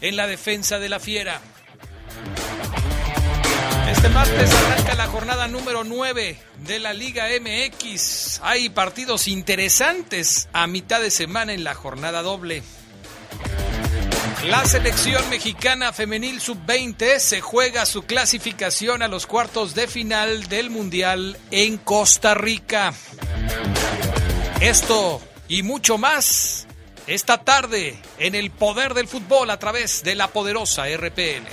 En la defensa de la Fiera? Este martes arranca la jornada número 9 de la Liga MX. Hay partidos interesantes a mitad de semana en la jornada doble. La selección mexicana femenil sub-20 se juega su clasificación a los cuartos de final del Mundial en Costa Rica. Esto y mucho más esta tarde en el poder del fútbol a través de la poderosa RPN.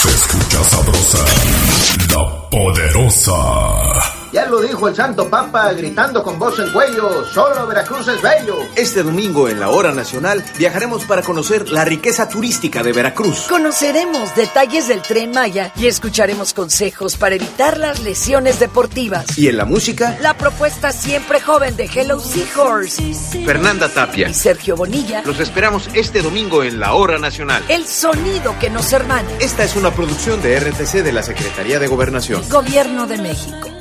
Se escucha sabrosa, la poderosa. Ya lo dijo el Santo Papa gritando con voz en cuello, solo Veracruz es bello. Este domingo en la hora nacional viajaremos para conocer la riqueza turística de Veracruz. Conoceremos detalles del tren Maya y escucharemos consejos para evitar las lesiones deportivas. Y en la música, La propuesta siempre joven de Hello Seahorse Fernanda Tapia. y Sergio Bonilla, Los esperamos este domingo en la hora nacional. el sonido que nos hermana. Esta es una producción de RTC de la Secretaría de Gobernación. Gobierno de México.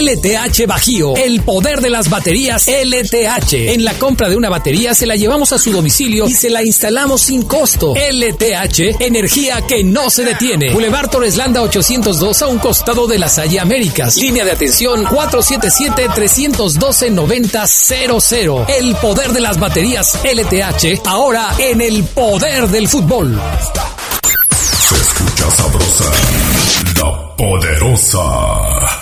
LTH Bajío, el poder de las baterías LTH. En la compra de una batería se la llevamos a su domicilio y se la instalamos sin costo. LTH, energía que no se detiene. Boulevard Torreslanda 802 a un costado de la Salle Américas. Línea de atención 477-312-9000. El poder de las baterías LTH, ahora en el poder del fútbol. Se escucha sabrosa, la poderosa.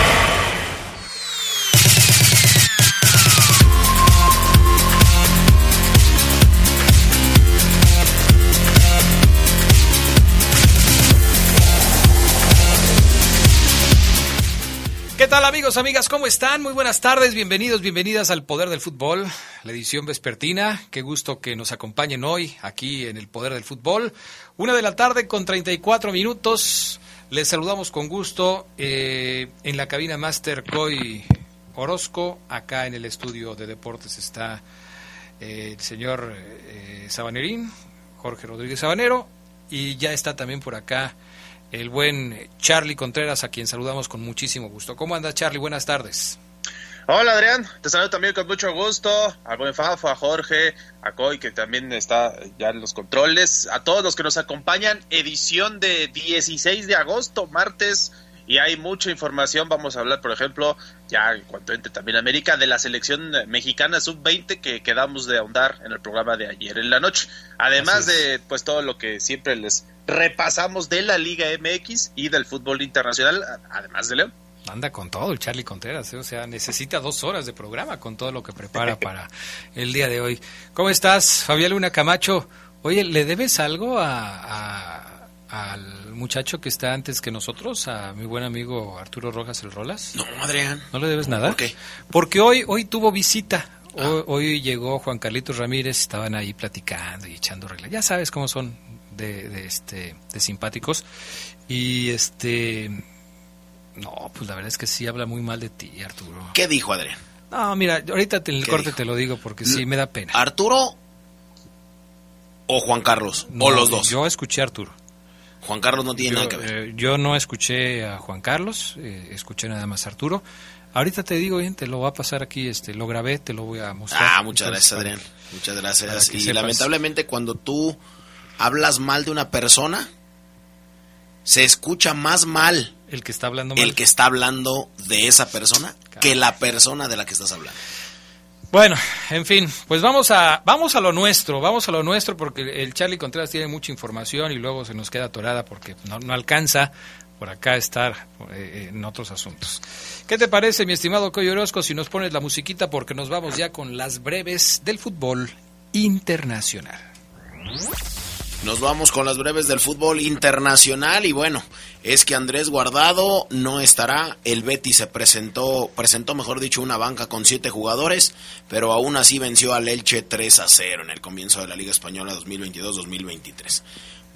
¿Qué tal amigos, amigas? ¿Cómo están? Muy buenas tardes, bienvenidos, bienvenidas al Poder del Fútbol, la edición vespertina. Qué gusto que nos acompañen hoy aquí en el Poder del Fútbol. Una de la tarde con 34 minutos. Les saludamos con gusto eh, en la cabina Master Coy Orozco. Acá en el estudio de deportes está eh, el señor eh, Sabanerín, Jorge Rodríguez Sabanero. Y ya está también por acá el buen Charlie Contreras, a quien saludamos con muchísimo gusto. ¿Cómo anda Charlie? Buenas tardes. Hola Adrián, te saludo también con mucho gusto, al buen Fafo, a Jorge, a Coy que también está ya en los controles, a todos los que nos acompañan, edición de 16 de agosto, martes, y hay mucha información, vamos a hablar por ejemplo, ya en cuanto entre también América, de la selección mexicana sub-20 que quedamos de ahondar en el programa de ayer en la noche, además de pues todo lo que siempre les repasamos de la Liga MX y del fútbol internacional, además de León. Anda con todo el Charlie Contreras, ¿eh? o sea, necesita dos horas de programa con todo lo que prepara para el día de hoy. ¿Cómo estás, Fabián Luna Camacho? Oye, ¿le debes algo a, a- al muchacho que está antes que nosotros, a mi buen amigo Arturo Rojas el Rolas? No, Adrián. ¿No le debes nada? ¿Por qué? Porque hoy, hoy tuvo visita. Hoy, hoy llegó Juan Carlitos Ramírez, estaban ahí platicando y echando reglas. Ya sabes cómo son de, de, este, de simpáticos. Y este. No, pues la verdad es que sí habla muy mal de ti, Arturo. ¿Qué dijo Adrián? No, mira, ahorita en el ¿Qué corte dijo? te lo digo porque sí me da pena. ¿Arturo o Juan Carlos? No, o los dos. Yo escuché a Arturo. Juan Carlos no tiene yo, nada que ver. eh, yo no escuché a Juan Carlos, eh, escuché nada más a Arturo. Ahorita te digo bien, te lo voy a pasar aquí, este, lo grabé, te lo voy a mostrar. Ah, muchas Entonces, gracias, para- Adrián. Muchas gracias. Y sepas. lamentablemente cuando tú hablas mal de una persona, se escucha más mal El que está hablando mal. el que está hablando de esa persona que la persona de la que estás hablando. Bueno, en fin, pues vamos a vamos a lo nuestro, vamos a lo nuestro porque el Charlie Contreras tiene mucha información y luego se nos queda atorada porque no, no alcanza por acá estar eh, en otros asuntos. ¿Qué te parece, mi estimado Coyo Orozco, si nos pones la musiquita porque nos vamos ya con las breves del fútbol internacional? Nos vamos con las breves del fútbol internacional y bueno, es que Andrés Guardado no estará, el Betis se presentó, presentó mejor dicho una banca con siete jugadores, pero aún así venció al Elche 3 a 0 en el comienzo de la Liga Española 2022-2023.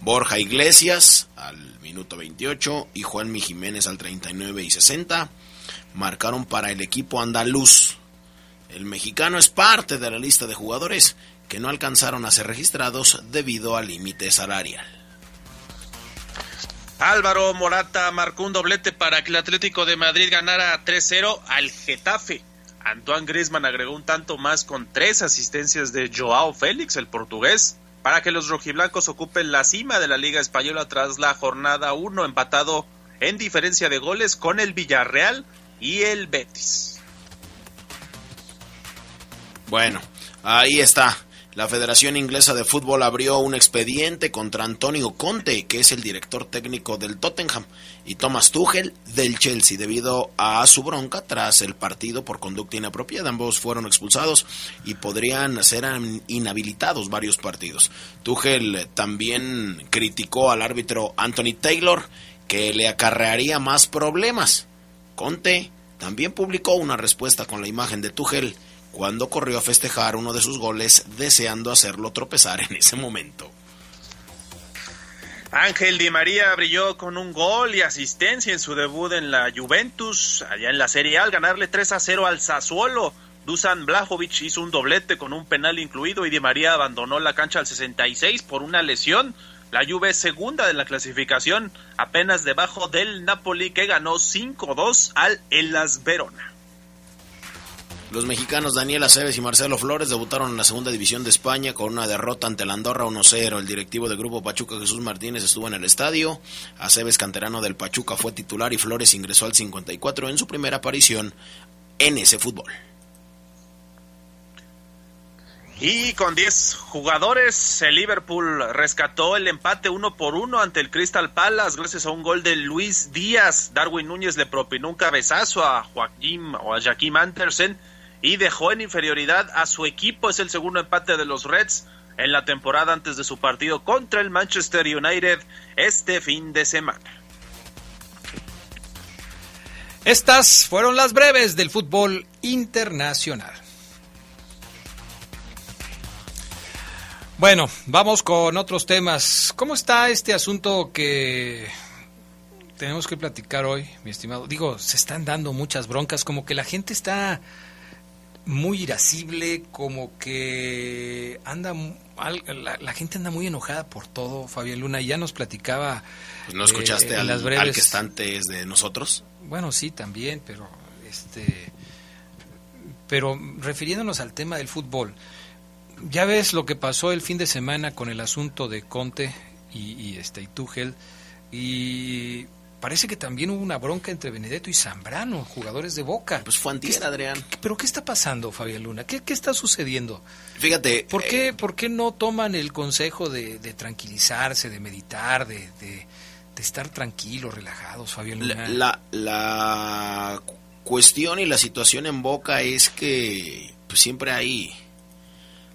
Borja Iglesias al minuto 28 y Juanmi Jiménez al 39 y 60 marcaron para el equipo andaluz. El mexicano es parte de la lista de jugadores que no alcanzaron a ser registrados debido al límite salarial. Álvaro Morata marcó un doblete para que el Atlético de Madrid ganara 3-0 al Getafe. Antoine Griezmann agregó un tanto más con tres asistencias de Joao Félix, el portugués, para que los rojiblancos ocupen la cima de la Liga Española tras la jornada 1 empatado en diferencia de goles con el Villarreal y el Betis. Bueno, ahí está. La Federación Inglesa de Fútbol abrió un expediente contra Antonio Conte, que es el director técnico del Tottenham, y Thomas Tuchel del Chelsea, debido a su bronca tras el partido por conducta inapropiada. Ambos fueron expulsados y podrían ser inhabilitados varios partidos. Tuchel también criticó al árbitro Anthony Taylor, que le acarrearía más problemas. Conte también publicó una respuesta con la imagen de Tuchel cuando corrió a festejar uno de sus goles deseando hacerlo tropezar en ese momento. Ángel Di María brilló con un gol y asistencia en su debut en la Juventus, allá en la Serie A, al ganarle 3 a 0 al Sassuolo. Dusan Blajovic hizo un doblete con un penal incluido y Di María abandonó la cancha al 66 por una lesión. La Juve es segunda de la clasificación, apenas debajo del Napoli que ganó 5-2 al Elas Verona. Los mexicanos Daniel Aceves y Marcelo Flores debutaron en la segunda división de España con una derrota ante la Andorra 1-0. El directivo del Grupo Pachuca Jesús Martínez estuvo en el estadio. Aceves, canterano del Pachuca, fue titular y Flores ingresó al 54 en su primera aparición en ese fútbol. Y con 10 jugadores, el Liverpool rescató el empate uno por uno ante el Crystal Palace gracias a un gol de Luis Díaz. Darwin Núñez le propinó un cabezazo a Joaquim o a Jaquim Andersen y dejó en inferioridad a su equipo. Es el segundo empate de los Reds en la temporada antes de su partido contra el Manchester United este fin de semana. Estas fueron las breves del fútbol internacional. Bueno, vamos con otros temas. ¿Cómo está este asunto que tenemos que platicar hoy, mi estimado? Digo, se están dando muchas broncas, como que la gente está muy irascible, como que anda la, la gente anda muy enojada por todo, Fabián Luna, y ya nos platicaba. Pues ¿No escuchaste eh, al, las breves, al que está antes de nosotros? Bueno, sí, también, pero este, pero refiriéndonos al tema del fútbol. Ya ves lo que pasó el fin de semana con el asunto de Conte y, y este y Tuchel y parece que también hubo una bronca entre Benedetto y Zambrano, jugadores de Boca. Pues fue antier, Adrián. ¿Qué, ¿Pero qué está pasando, Fabián Luna? ¿Qué, qué está sucediendo? Fíjate. ¿Por qué, ¿por qué no toman el consejo de, de tranquilizarse, de meditar, de, de, de, estar tranquilos, relajados, Fabián Luna? La, la, la cuestión y la situación en Boca es que pues, siempre hay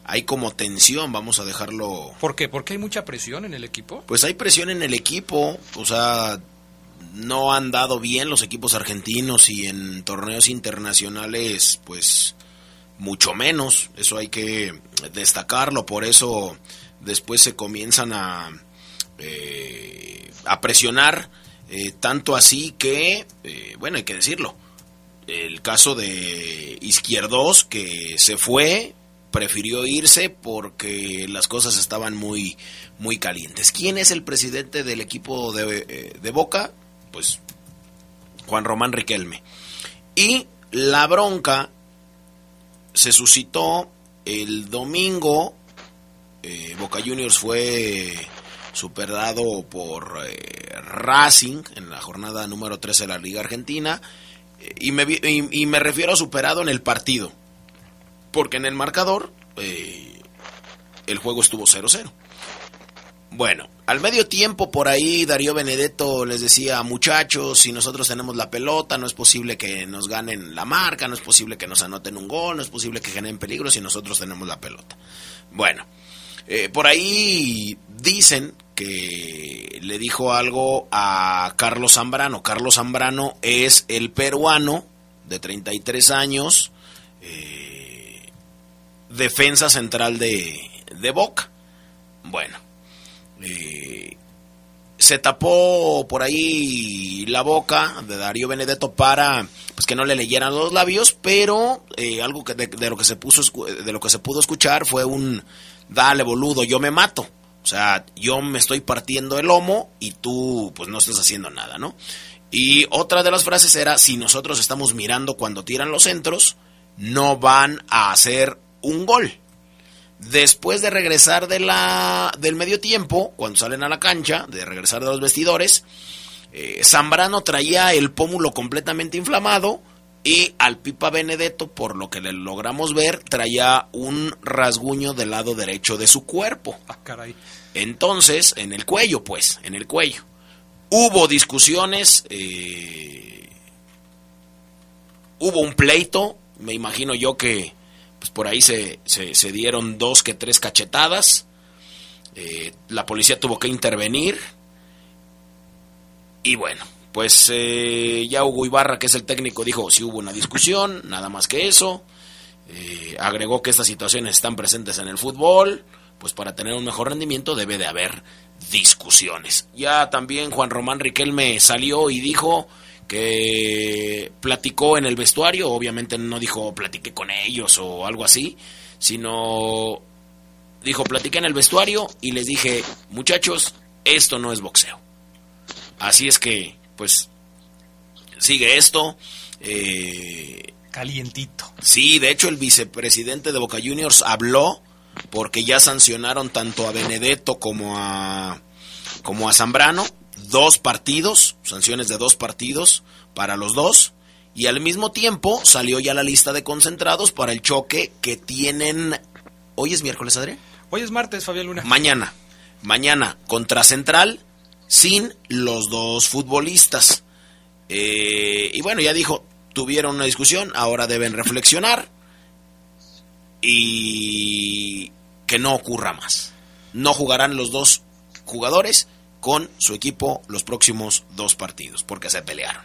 hay como tensión, vamos a dejarlo. ¿Por qué? ¿Porque hay mucha presión en el equipo? Pues hay presión en el equipo, o sea, no han dado bien los equipos argentinos y en torneos internacionales, pues mucho menos, eso hay que destacarlo, por eso después se comienzan a, eh, a presionar, eh, tanto así que, eh, bueno, hay que decirlo, el caso de Izquierdos que se fue prefirió irse porque las cosas estaban muy, muy calientes. ¿Quién es el presidente del equipo de, eh, de Boca? Pues Juan Román Riquelme. Y la bronca se suscitó el domingo. Eh, Boca Juniors fue superado por eh, Racing en la jornada número 13 de la Liga Argentina. Eh, y, me, y, me refiero a superado en el partido. Porque en el marcador el juego estuvo 0-0. Bueno, al medio tiempo por ahí Darío Benedetto les decía, muchachos, si nosotros tenemos la pelota, no es posible que nos ganen la marca, no es posible que nos anoten un gol, no es posible que generen peligro si nosotros tenemos la pelota. Bueno, eh, por ahí dicen que le dijo algo a Carlos Zambrano. Carlos Zambrano es el peruano de 33 años, eh, defensa central de, de Boca. Bueno eh, se tapó por ahí la boca de Darío Benedetto para pues que no le leyeran los labios, pero eh, algo que de, lo que se puso de lo que se pudo escuchar fue un dale boludo, yo me mato. O sea, yo me estoy partiendo el lomo y tú pues no estás haciendo nada, ¿no? Y otra de las frases era si nosotros estamos mirando cuando tiran los centros, no van a hacer un gol. Después de regresar de la, del medio tiempo, cuando salen a la cancha, de regresar de los vestidores, eh, Zambrano traía el pómulo completamente inflamado y al Pipa Benedetto, por lo que le logramos ver, traía un rasguño del lado derecho de su cuerpo. Ah, caray. Entonces, en el cuello, pues, en el cuello. Hubo discusiones, eh, hubo un pleito, me imagino yo que pues por ahí se, se, dieron dos que tres cachetadas, eh, la policía tuvo que intervenir. Y bueno, pues eh, ya Hugo Ibarra, que es el técnico, dijo si hubo una discusión, nada más que eso, eh, agregó que estas situaciones están presentes en el fútbol, pues para tener un mejor rendimiento debe de haber discusiones. Ya también Juan Román Riquelme salió y dijo que platicó en el vestuario, obviamente no dijo platiqué con ellos o algo así, sino dijo platiqué en el vestuario y les dije, muchachos, esto no es boxeo. Así es que, pues, sigue esto. Eh, Calientito. Sí, de hecho el vicepresidente de Boca Juniors habló porque ya sancionaron tanto a Benedetto como a, como a Zambrano dos partidos, sanciones de dos partidos para los dos, y al mismo tiempo salió ya la lista de concentrados para el choque que tienen... ¿Hoy es miércoles, Adrián? Hoy es martes, Fabián Luna. Mañana, mañana contra Central, sin los dos futbolistas. Eh, y bueno, ya dijo, tuvieron una discusión, ahora deben reflexionar y que no ocurra más. No jugarán los dos jugadores con su equipo los próximos dos partidos, porque se pelearon.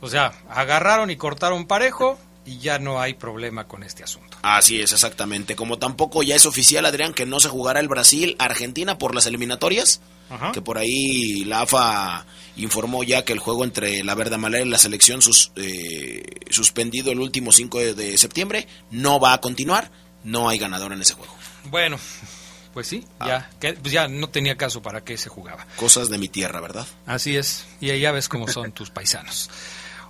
O sea, agarraron y cortaron parejo y ya no hay problema con este asunto. Así es, exactamente. Como tampoco ya es oficial, Adrián, que no se jugará el Brasil-Argentina por las eliminatorias, que por ahí la AFA informó ya que el juego entre la Verde Amarela y la selección sus, eh, suspendido el último 5 de septiembre no va a continuar, no hay ganador en ese juego. Bueno, pues sí, ah. ya, que, pues ya no tenía caso para qué se jugaba. Cosas de mi tierra, ¿verdad? Así es, y ahí ya ves cómo son tus paisanos.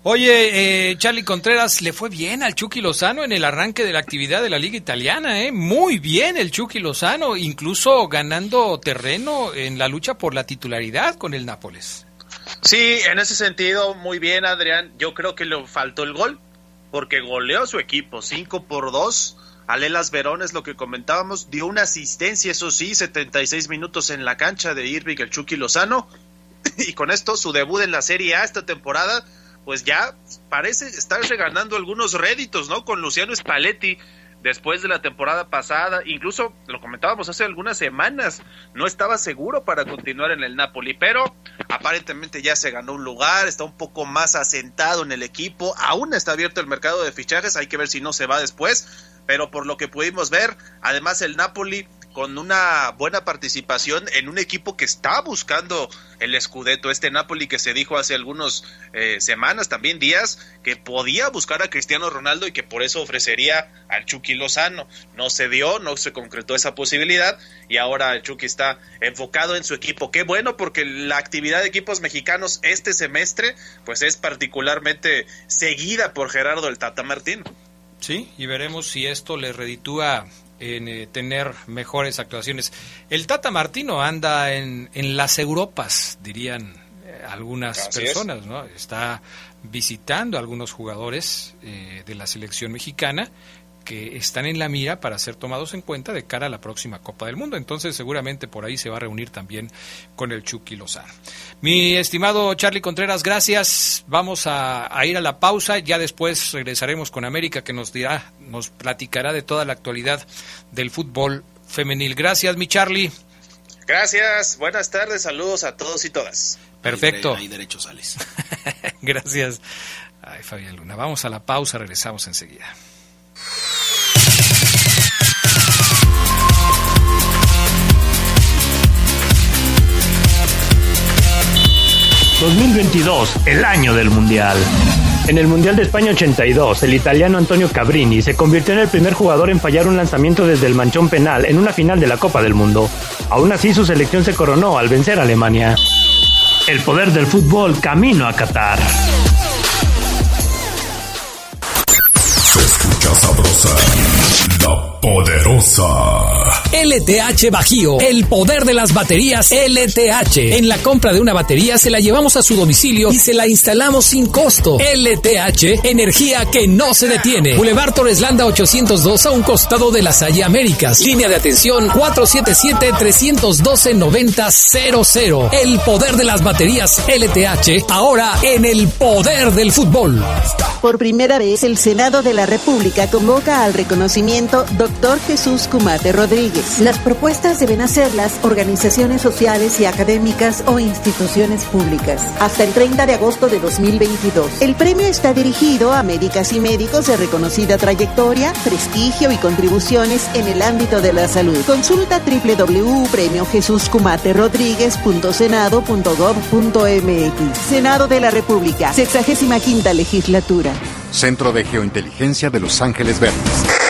Oye, eh, Charlie Contreras, le fue bien al Chucky Lozano en el arranque de la actividad de la Liga Italiana, ¿eh? Muy bien el Chucky Lozano, incluso ganando terreno en la lucha por la titularidad con el Nápoles. Sí, en ese sentido, muy bien, Adrián. Yo creo que le faltó el gol, porque goleó a su equipo, 5 por 2 Alelas Verón es lo que comentábamos, dio una asistencia, eso sí, 76 minutos en la cancha de Irving el Chucky Lozano. Y con esto, su debut en la Serie A esta temporada, pues ya parece estar reganando algunos réditos, ¿no? Con Luciano Spalletti después de la temporada pasada, incluso lo comentábamos hace algunas semanas, no estaba seguro para continuar en el Napoli, pero aparentemente ya se ganó un lugar, está un poco más asentado en el equipo, aún está abierto el mercado de fichajes, hay que ver si no se va después, pero por lo que pudimos ver, además el Napoli con una buena participación en un equipo que está buscando el Scudetto, este Napoli que se dijo hace algunas eh, semanas, también días, que podía buscar a Cristiano Ronaldo y que por eso ofrecería al Chucky Lozano. No se dio, no se concretó esa posibilidad y ahora el Chucky está enfocado en su equipo. Qué bueno porque la actividad de equipos mexicanos este semestre pues es particularmente seguida por Gerardo el Tata Martín. Sí, y veremos si esto le reditúa en eh, tener mejores actuaciones. El Tata Martino anda en, en las Europas, dirían eh, algunas personas, ¿no? Está visitando a algunos jugadores eh, de la selección mexicana que están en la mira para ser tomados en cuenta de cara a la próxima Copa del Mundo. Entonces seguramente por ahí se va a reunir también con el Chucky Lozano. Mi estimado Charlie Contreras, gracias. Vamos a, ir a la pausa. Ya después regresaremos con América que nos dirá, nos platicará de toda la actualidad del fútbol femenil. Gracias, mi Charlie. Gracias. Buenas tardes. Saludos a todos y todas. Perfecto. Ahí derecho sales. gracias. Ay, Fabián Luna. Vamos a la pausa. Regresamos enseguida. 2022, el año del Mundial. En el Mundial de España 82, el italiano Antonio Cabrini se convirtió en el primer jugador en fallar un lanzamiento desde el manchón penal en una final de la Copa del Mundo. Aún así, su selección se coronó al vencer a Alemania. El poder del fútbol camino a Qatar. Se escucha sabrosa, la poderosa. LTH Bajío, el poder de las baterías LTH. En la compra de una batería se la llevamos a su domicilio y se la instalamos sin costo. LTH, energía que no se detiene. Boulevard Torres Landa 802 a un costado de la Salle Américas. Línea de atención 477-312-9000. El poder de las baterías LTH, ahora en el poder del fútbol. Por primera vez, el Senado de la República convoca al reconocimiento Dr. Jesús Cumate Rodríguez. Las propuestas deben hacerlas organizaciones sociales y académicas o instituciones públicas. Hasta el 30 de agosto de 2022. El premio está dirigido a médicas y médicos de reconocida trayectoria, prestigio y contribuciones en el ámbito de la salud. Consulta www.premiojesuscumaterodríguez.senado.gov.mx. Senado de la República, 65 legislatura. Centro de Geointeligencia de Los Ángeles Verdes.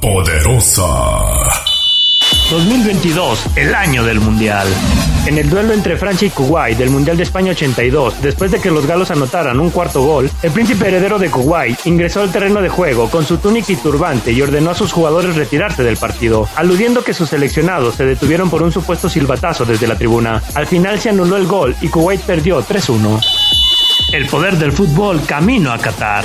poderosa. 2022, el año del Mundial. En el duelo entre Francia y Kuwait del Mundial de España 82, después de que los galos anotaran un cuarto gol, el príncipe heredero de Kuwait ingresó al terreno de juego con su túnica y turbante y ordenó a sus jugadores retirarse del partido, aludiendo que sus seleccionados se detuvieron por un supuesto silbatazo desde la tribuna. Al final se anuló el gol y Kuwait perdió 3-1. El poder del fútbol camino a Qatar.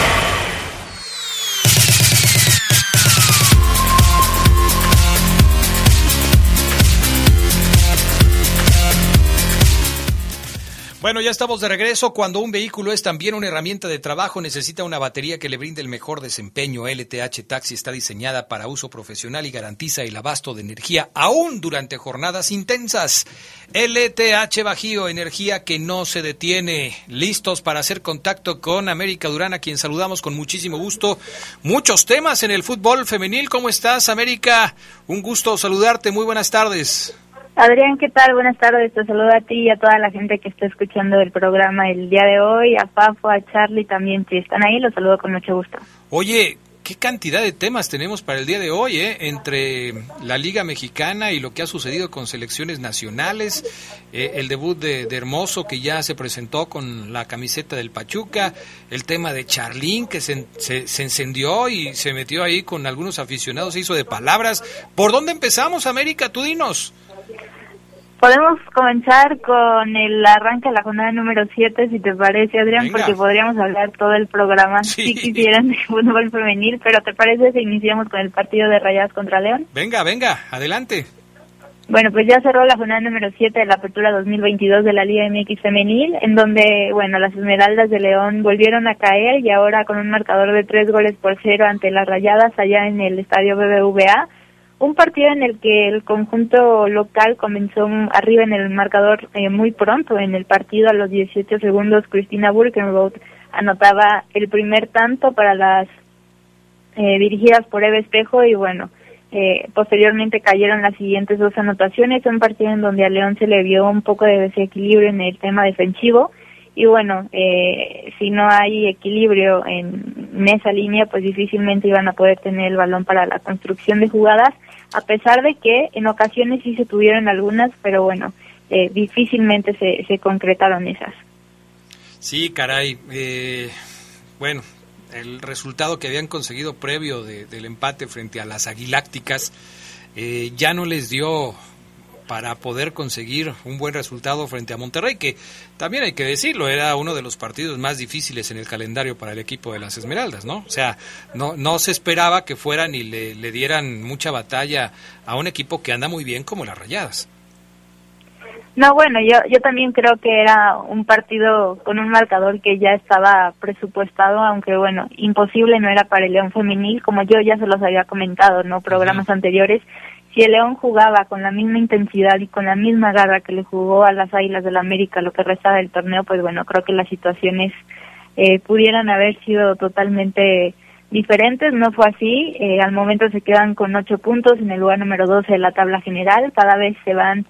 Bueno, ya estamos de regreso. Cuando un vehículo es también una herramienta de trabajo, necesita una batería que le brinde el mejor desempeño. LTH Taxi está diseñada para uso profesional y garantiza el abasto de energía aún durante jornadas intensas. LTH Bajío, energía que no se detiene. Listos para hacer contacto con América Durán, a quien saludamos con muchísimo gusto. Muchos temas en el fútbol femenil. ¿Cómo estás, América? Un gusto saludarte. Muy buenas tardes. Adrián, ¿qué tal? Buenas tardes. Te saludo a ti y a toda la gente que está escuchando el programa el día de hoy, a Fafo, a Charlie también. Si están ahí, los saludo con mucho gusto. Oye, qué cantidad de temas tenemos para el día de hoy, ¿eh? Entre la Liga Mexicana y lo que ha sucedido con selecciones nacionales, eh, el debut de, Hermoso que ya se presentó con la camiseta del Pachuca, el tema de Charlín que se, se, se encendió y se metió ahí con algunos aficionados, se hizo de palabras. ¿Por dónde empezamos, América? Tú dinos. Podemos comenzar con el arranque de la jornada número 7, si te parece, Adrián, Venga. porque podríamos hablar todo el programa Sí. si quisieran de fútbol femenil, pero ¿te parece si iniciamos con el partido de Rayadas contra León? Venga, venga, adelante. Bueno, pues ya cerró la jornada número 7 de la apertura 2022 de la Liga MX Femenil, en donde, bueno, las Esmeraldas de León volvieron a caer y ahora con un marcador de tres goles por cero ante las Rayadas allá en el estadio BBVA. Un partido en el que el conjunto local comenzó arriba en el marcador eh, muy pronto en el partido a los 18 segundos. Cristina Burkenroth anotaba el primer tanto para las eh, dirigidas por Eve Espejo y bueno, eh, posteriormente cayeron las siguientes dos anotaciones, un partido en donde a León se le vio un poco de desequilibrio en el tema defensivo y bueno, eh, si no hay equilibrio en, esa línea, pues difícilmente iban a poder tener el balón para la construcción de jugadas, a pesar de que en ocasiones sí se tuvieron algunas, pero bueno, eh, difícilmente se, se concretaron esas. Sí, caray. eh, bueno, el resultado que habían conseguido previo de- del empate frente a las Aguilácticas eh, ya no les dio para poder conseguir un buen resultado frente a Monterrey, que también hay que decirlo, era uno de los partidos más difíciles en el calendario para el equipo de las Esmeraldas, ¿no? O sea, no, no se esperaba que fueran y le, le dieran mucha batalla a un equipo que anda muy bien como las Rayadas. No, bueno, yo, yo también creo que era un partido con un marcador que ya estaba presupuestado, aunque bueno, imposible no era para el León femenil, como yo ya se los había comentado, ¿no? Programas anteriores. Si el León jugaba con la misma intensidad y con la misma garra que le jugó a las Águilas del América lo que restaba del torneo, pues bueno, creo que las situaciones eh, pudieran haber sido totalmente diferentes. No fue así. Eh, al momento se quedan con ocho puntos en el lugar número 12 de la tabla general. Cada vez se van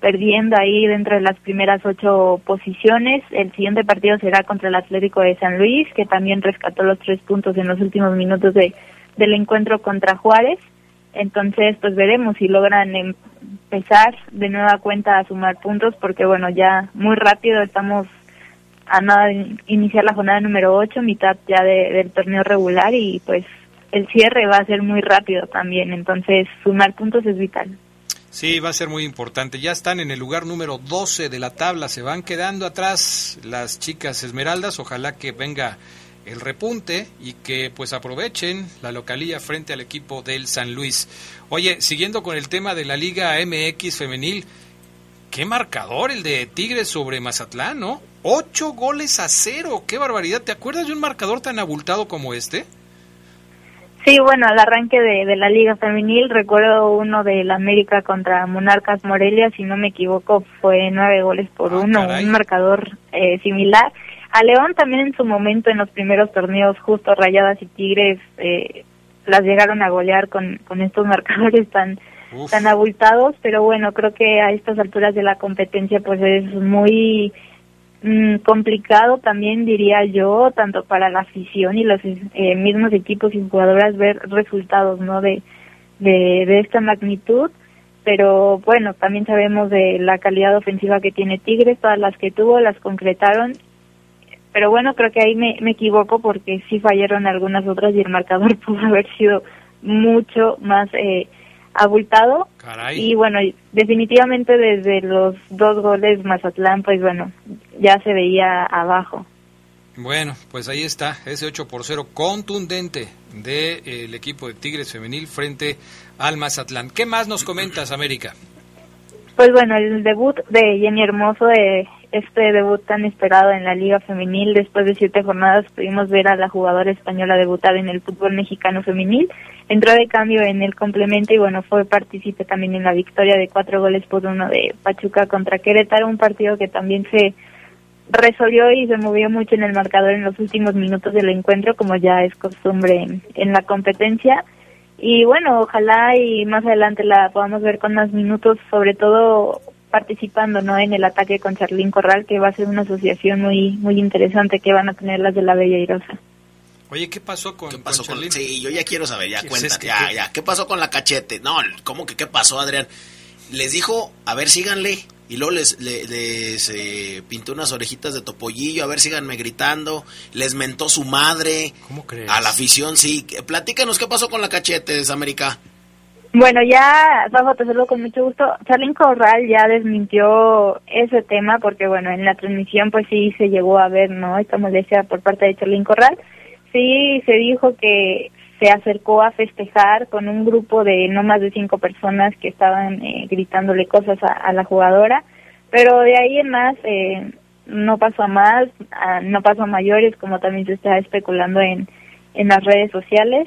perdiendo ahí dentro de las primeras ocho posiciones. El siguiente partido será contra el Atlético de San Luis, que también rescató los tres puntos en los últimos minutos de, del encuentro contra Juárez. Entonces, pues veremos si logran empezar de nueva cuenta a sumar puntos, porque bueno, ya muy rápido estamos a nada de iniciar la jornada número 8, mitad ya de- del torneo regular y pues el cierre va a ser muy rápido también, entonces sumar puntos es vital. Sí, va a ser muy importante. Ya están en el lugar número 12 de la tabla. Se van quedando atrás las chicas Esmeraldas. Ojalá que venga el repunte y que pues aprovechen la localía frente al equipo del San Luis. Oye, siguiendo con el tema de la Liga MX femenil, qué marcador el de Tigres sobre Mazatlán, ¿no? Ocho goles a cero, qué barbaridad. ¿Te acuerdas de un marcador tan abultado como este? Sí, bueno, al arranque de, de la Liga Femenil recuerdo uno del América contra Monarcas Morelia, si no me equivoco, fue nueve goles por uno, caray. un marcador eh, similar. A León también en su momento en los primeros torneos, justo Rayadas y Tigres, eh, las llegaron a golear con, con estos marcadores tan tan abultados, pero bueno, creo que a estas alturas de la competencia pues es muy mm, complicado también diría yo, tanto para la afición y los eh, mismos equipos y jugadoras ver resultados, ¿no? De, de, de esta magnitud, pero bueno, también sabemos de la calidad ofensiva que tiene Tigres, todas las que tuvo las concretaron, pero bueno, creo que ahí me, me equivoco porque sí fallaron algunas otras y el marcador pudo haber sido mucho más eh, abultado. Caray. Y bueno, definitivamente desde los dos goles Mazatlán, pues bueno, ya se veía abajo. Bueno, pues ahí está, ese 8 por 0 contundente del equipo de Tigres Femenil frente al Mazatlán. ¿Qué más nos comentas, América? Pues bueno, el debut de Jenny Hermoso, eh, este debut tan esperado en la Liga Femenil, después de siete jornadas pudimos ver a la jugadora española debutar en el fútbol mexicano femenil. Entró de cambio en el complemento y bueno, fue partícipe también en la victoria de cuatro goles por uno de Pachuca contra Querétaro, un partido que también se resolvió y se movió mucho en el marcador en los últimos minutos del encuentro, como ya es costumbre en, en la competencia. Y bueno, ojalá y más adelante la podamos ver con más minutos, sobre todo participando no en el ataque con Charlín Corral, que va a ser una asociación muy muy interesante que van a tener las de la Bella Irosa. Oye, ¿qué pasó con, ¿Qué pasó con con, Charlín? Sí, yo ya quiero saber, ya cuenta, es que- ya, que- ya. ¿Qué pasó con la cachete? No, ¿cómo que qué pasó, Adrián? Les dijo, a ver, síganle. Y luego les, le- les eh, pintó unas orejitas de topollillo, a ver, síganme gritando. Les mentó su madre. ¿Cómo crees? A la afición, sí. Platícanos qué pasó con la cachete, América. Bueno, ya, Rafa, te saludo con mucho gusto. Charlín Corral ya desmintió ese tema porque, bueno, en la transmisión pues sí se llegó a ver, ¿no? Esta molestia por parte de Charlín Corral. Sí se dijo que se acercó a festejar con un grupo de no más de cinco personas que estaban eh, gritándole cosas a, la jugadora, pero de ahí en más eh, no pasó a más, no pasó a mayores, como también se está especulando en, en las redes sociales.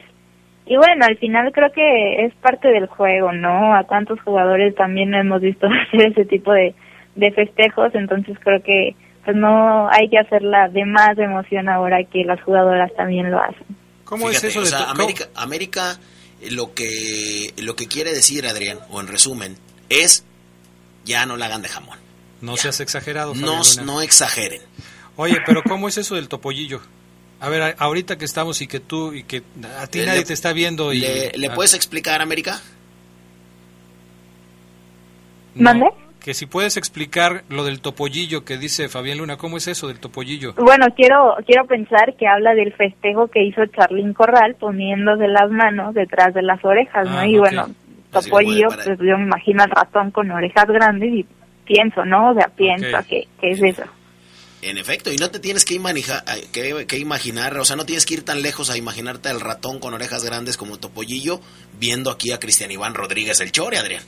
Y bueno, al final creo que es parte del juego, ¿no? A cuántos jugadores también hemos visto hacer ese tipo de, de festejos, entonces creo que pues no hay que hacerla de más emoción ahora que las jugadoras también lo hacen. ¿Cómo es eso de América, América eh, lo que lo que quiere decir Adrián o en resumen es ya no la hagan de jamón. No seas exagerado. No, no exageren. Oye, pero ¿cómo es eso del topollillo? A ver, ahorita que estamos y que tú y que a ti nadie te está viendo y le, puedes explicar América? ¿Mande? Que si puedes explicar lo del topollillo que dice Fabián Luna, ¿cómo es eso del topollillo? Bueno, quiero quiero pensar que habla del festejo que hizo Charlín Corral poniéndose las manos detrás de las orejas, ¿no? Ah, y bueno, topollillo, pues yo me imagino al ratón con orejas grandes y pienso, ¿no? O sea, pienso que, que es eso. En efecto, y no te tienes que, imaginar, o sea, no tienes que ir tan lejos a imaginarte al ratón con orejas grandes como Topollillo viendo aquí a Cristian Iván Rodríguez el Chore, Adrián.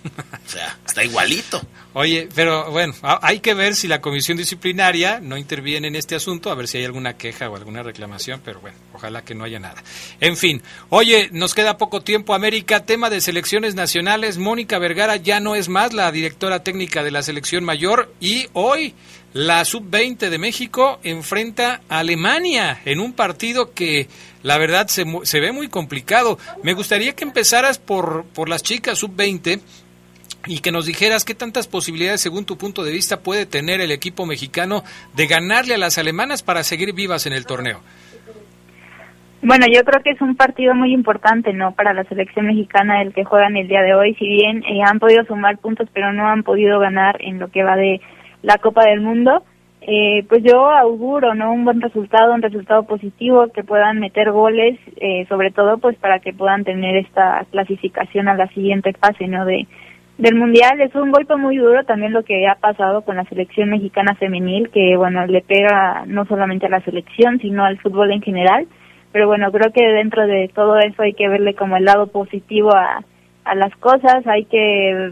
O sea, está igualito. Oye, pero bueno, hay que ver si la comisión disciplinaria no interviene en este asunto, a ver si hay alguna queja o alguna reclamación, pero bueno, ojalá que no haya nada. En fin, oye, nos queda poco tiempo, América, tema de selecciones nacionales. Mónica Vergara ya no es más la directora técnica de la selección mayor y hoy la sub-20 de México enfrenta a Alemania en un partido que la verdad se, se ve muy complicado. Me gustaría que empezaras por, por las chicas sub-20 y que nos dijeras qué tantas posibilidades, según tu punto de vista, puede tener el equipo mexicano de ganarle a las alemanas para seguir vivas en el torneo. Bueno, yo creo que es un partido muy importante, ¿no? Para la selección mexicana el que juegan el día de hoy. Si bien eh, han podido sumar puntos, pero no han podido ganar en lo que va de la Copa del Mundo, eh, pues yo auguro no un buen resultado, un resultado positivo, que puedan meter goles, eh, sobre todo pues para que puedan tener esta clasificación a la siguiente fase, ¿no? De del mundial. Es un golpe muy duro también lo que ha pasado con la selección mexicana femenil, que bueno le pega no solamente a la selección sino al fútbol en general, pero bueno creo que dentro de todo eso hay que verle como el lado positivo a a las cosas, hay que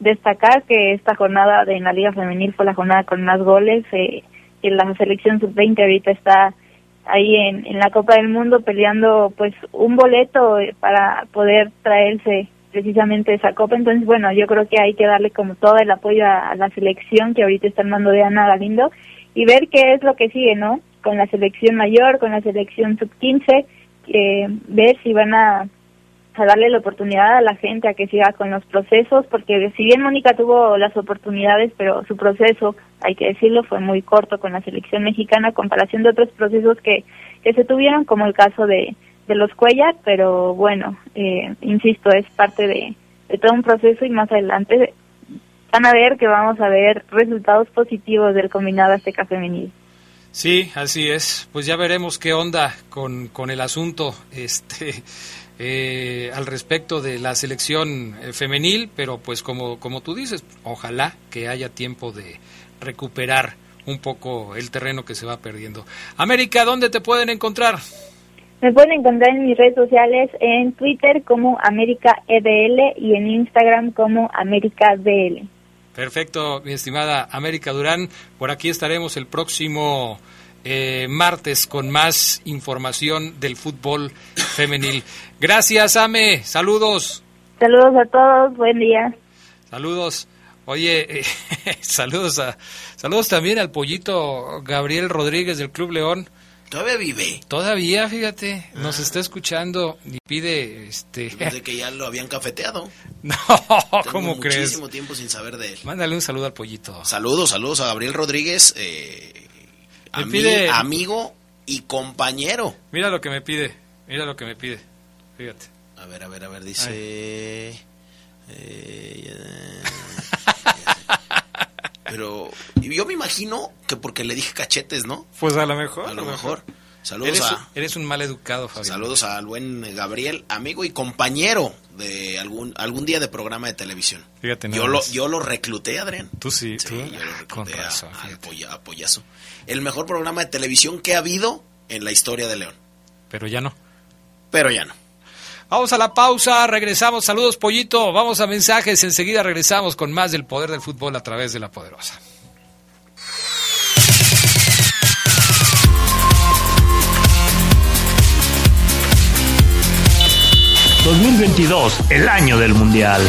destacar que esta jornada de la Liga Femenil fue la jornada con más goles, eh, que la selección sub-20 ahorita está ahí en, en la Copa del Mundo peleando pues un boleto eh, para poder traerse precisamente esa copa. Entonces, bueno, yo creo que hay que darle como todo el apoyo a, la selección que ahorita está mando de Ana Galindo y ver qué es lo que sigue, ¿no? Con la selección mayor, con la selección sub-15, eh, ver si van a a darle la oportunidad a la gente a que siga con los procesos, porque si bien Mónica tuvo las oportunidades, pero su proceso, hay que decirlo, fue muy corto con la selección mexicana a comparación de otros procesos que, que se tuvieron, como el caso de, de los Cuellar, pero bueno, eh, insisto, es parte de, de todo un proceso y más adelante van a ver que vamos a ver resultados positivos del combinado Azteca femenil. Sí, así es. Pues ya veremos qué onda con, con el asunto. Este, eh, al respecto de la selección eh, femenil, pero pues como, como tú dices, ojalá que haya tiempo de recuperar un poco el terreno que se va perdiendo. América, ¿dónde te pueden encontrar? Me pueden encontrar en mis redes sociales, en Twitter como América EDL y en Instagram como América DL. Perfecto, mi estimada América Durán. Por aquí estaremos el próximo eh, martes con más información del fútbol femenil. Gracias, Ame. Saludos. Saludos a todos. Buen día. Saludos. Oye, eh, saludos a saludos también al pollito Gabriel Rodríguez del Club León. Todavía vive. Todavía, fíjate, nos ah. está escuchando y pide este Desde que ya lo habían cafeteado. No, ¿cómo crees? Muchísimo tiempo sin saber de él. Mándale un saludo al pollito. Saludos, saludos a Gabriel Rodríguez. Eh, amigo y compañero. Mira lo que me pide, mira lo que me pide. Fíjate. A ver, a ver, a ver, dice... Eh, pero yo me imagino que porque le dije cachetes, ¿no? Pues a lo mejor. A lo mejor. Saludos eres, a, eres un mal educado, Fabián. Saludos al buen Gabriel, amigo y compañero de algún algún día de programa de televisión. Fíjate, yo lo yo lo recluté, Adrián. Tú sí, sí tú. yo lo recluté Con razón, a, a, a Pollazo. El mejor programa de televisión que ha habido en la historia de León. Pero ya no. Pero ya no. Vamos a la pausa, regresamos. Saludos, Pollito. Vamos a mensajes. Enseguida regresamos con más del poder del fútbol a través de la poderosa. 2022, el año del Mundial.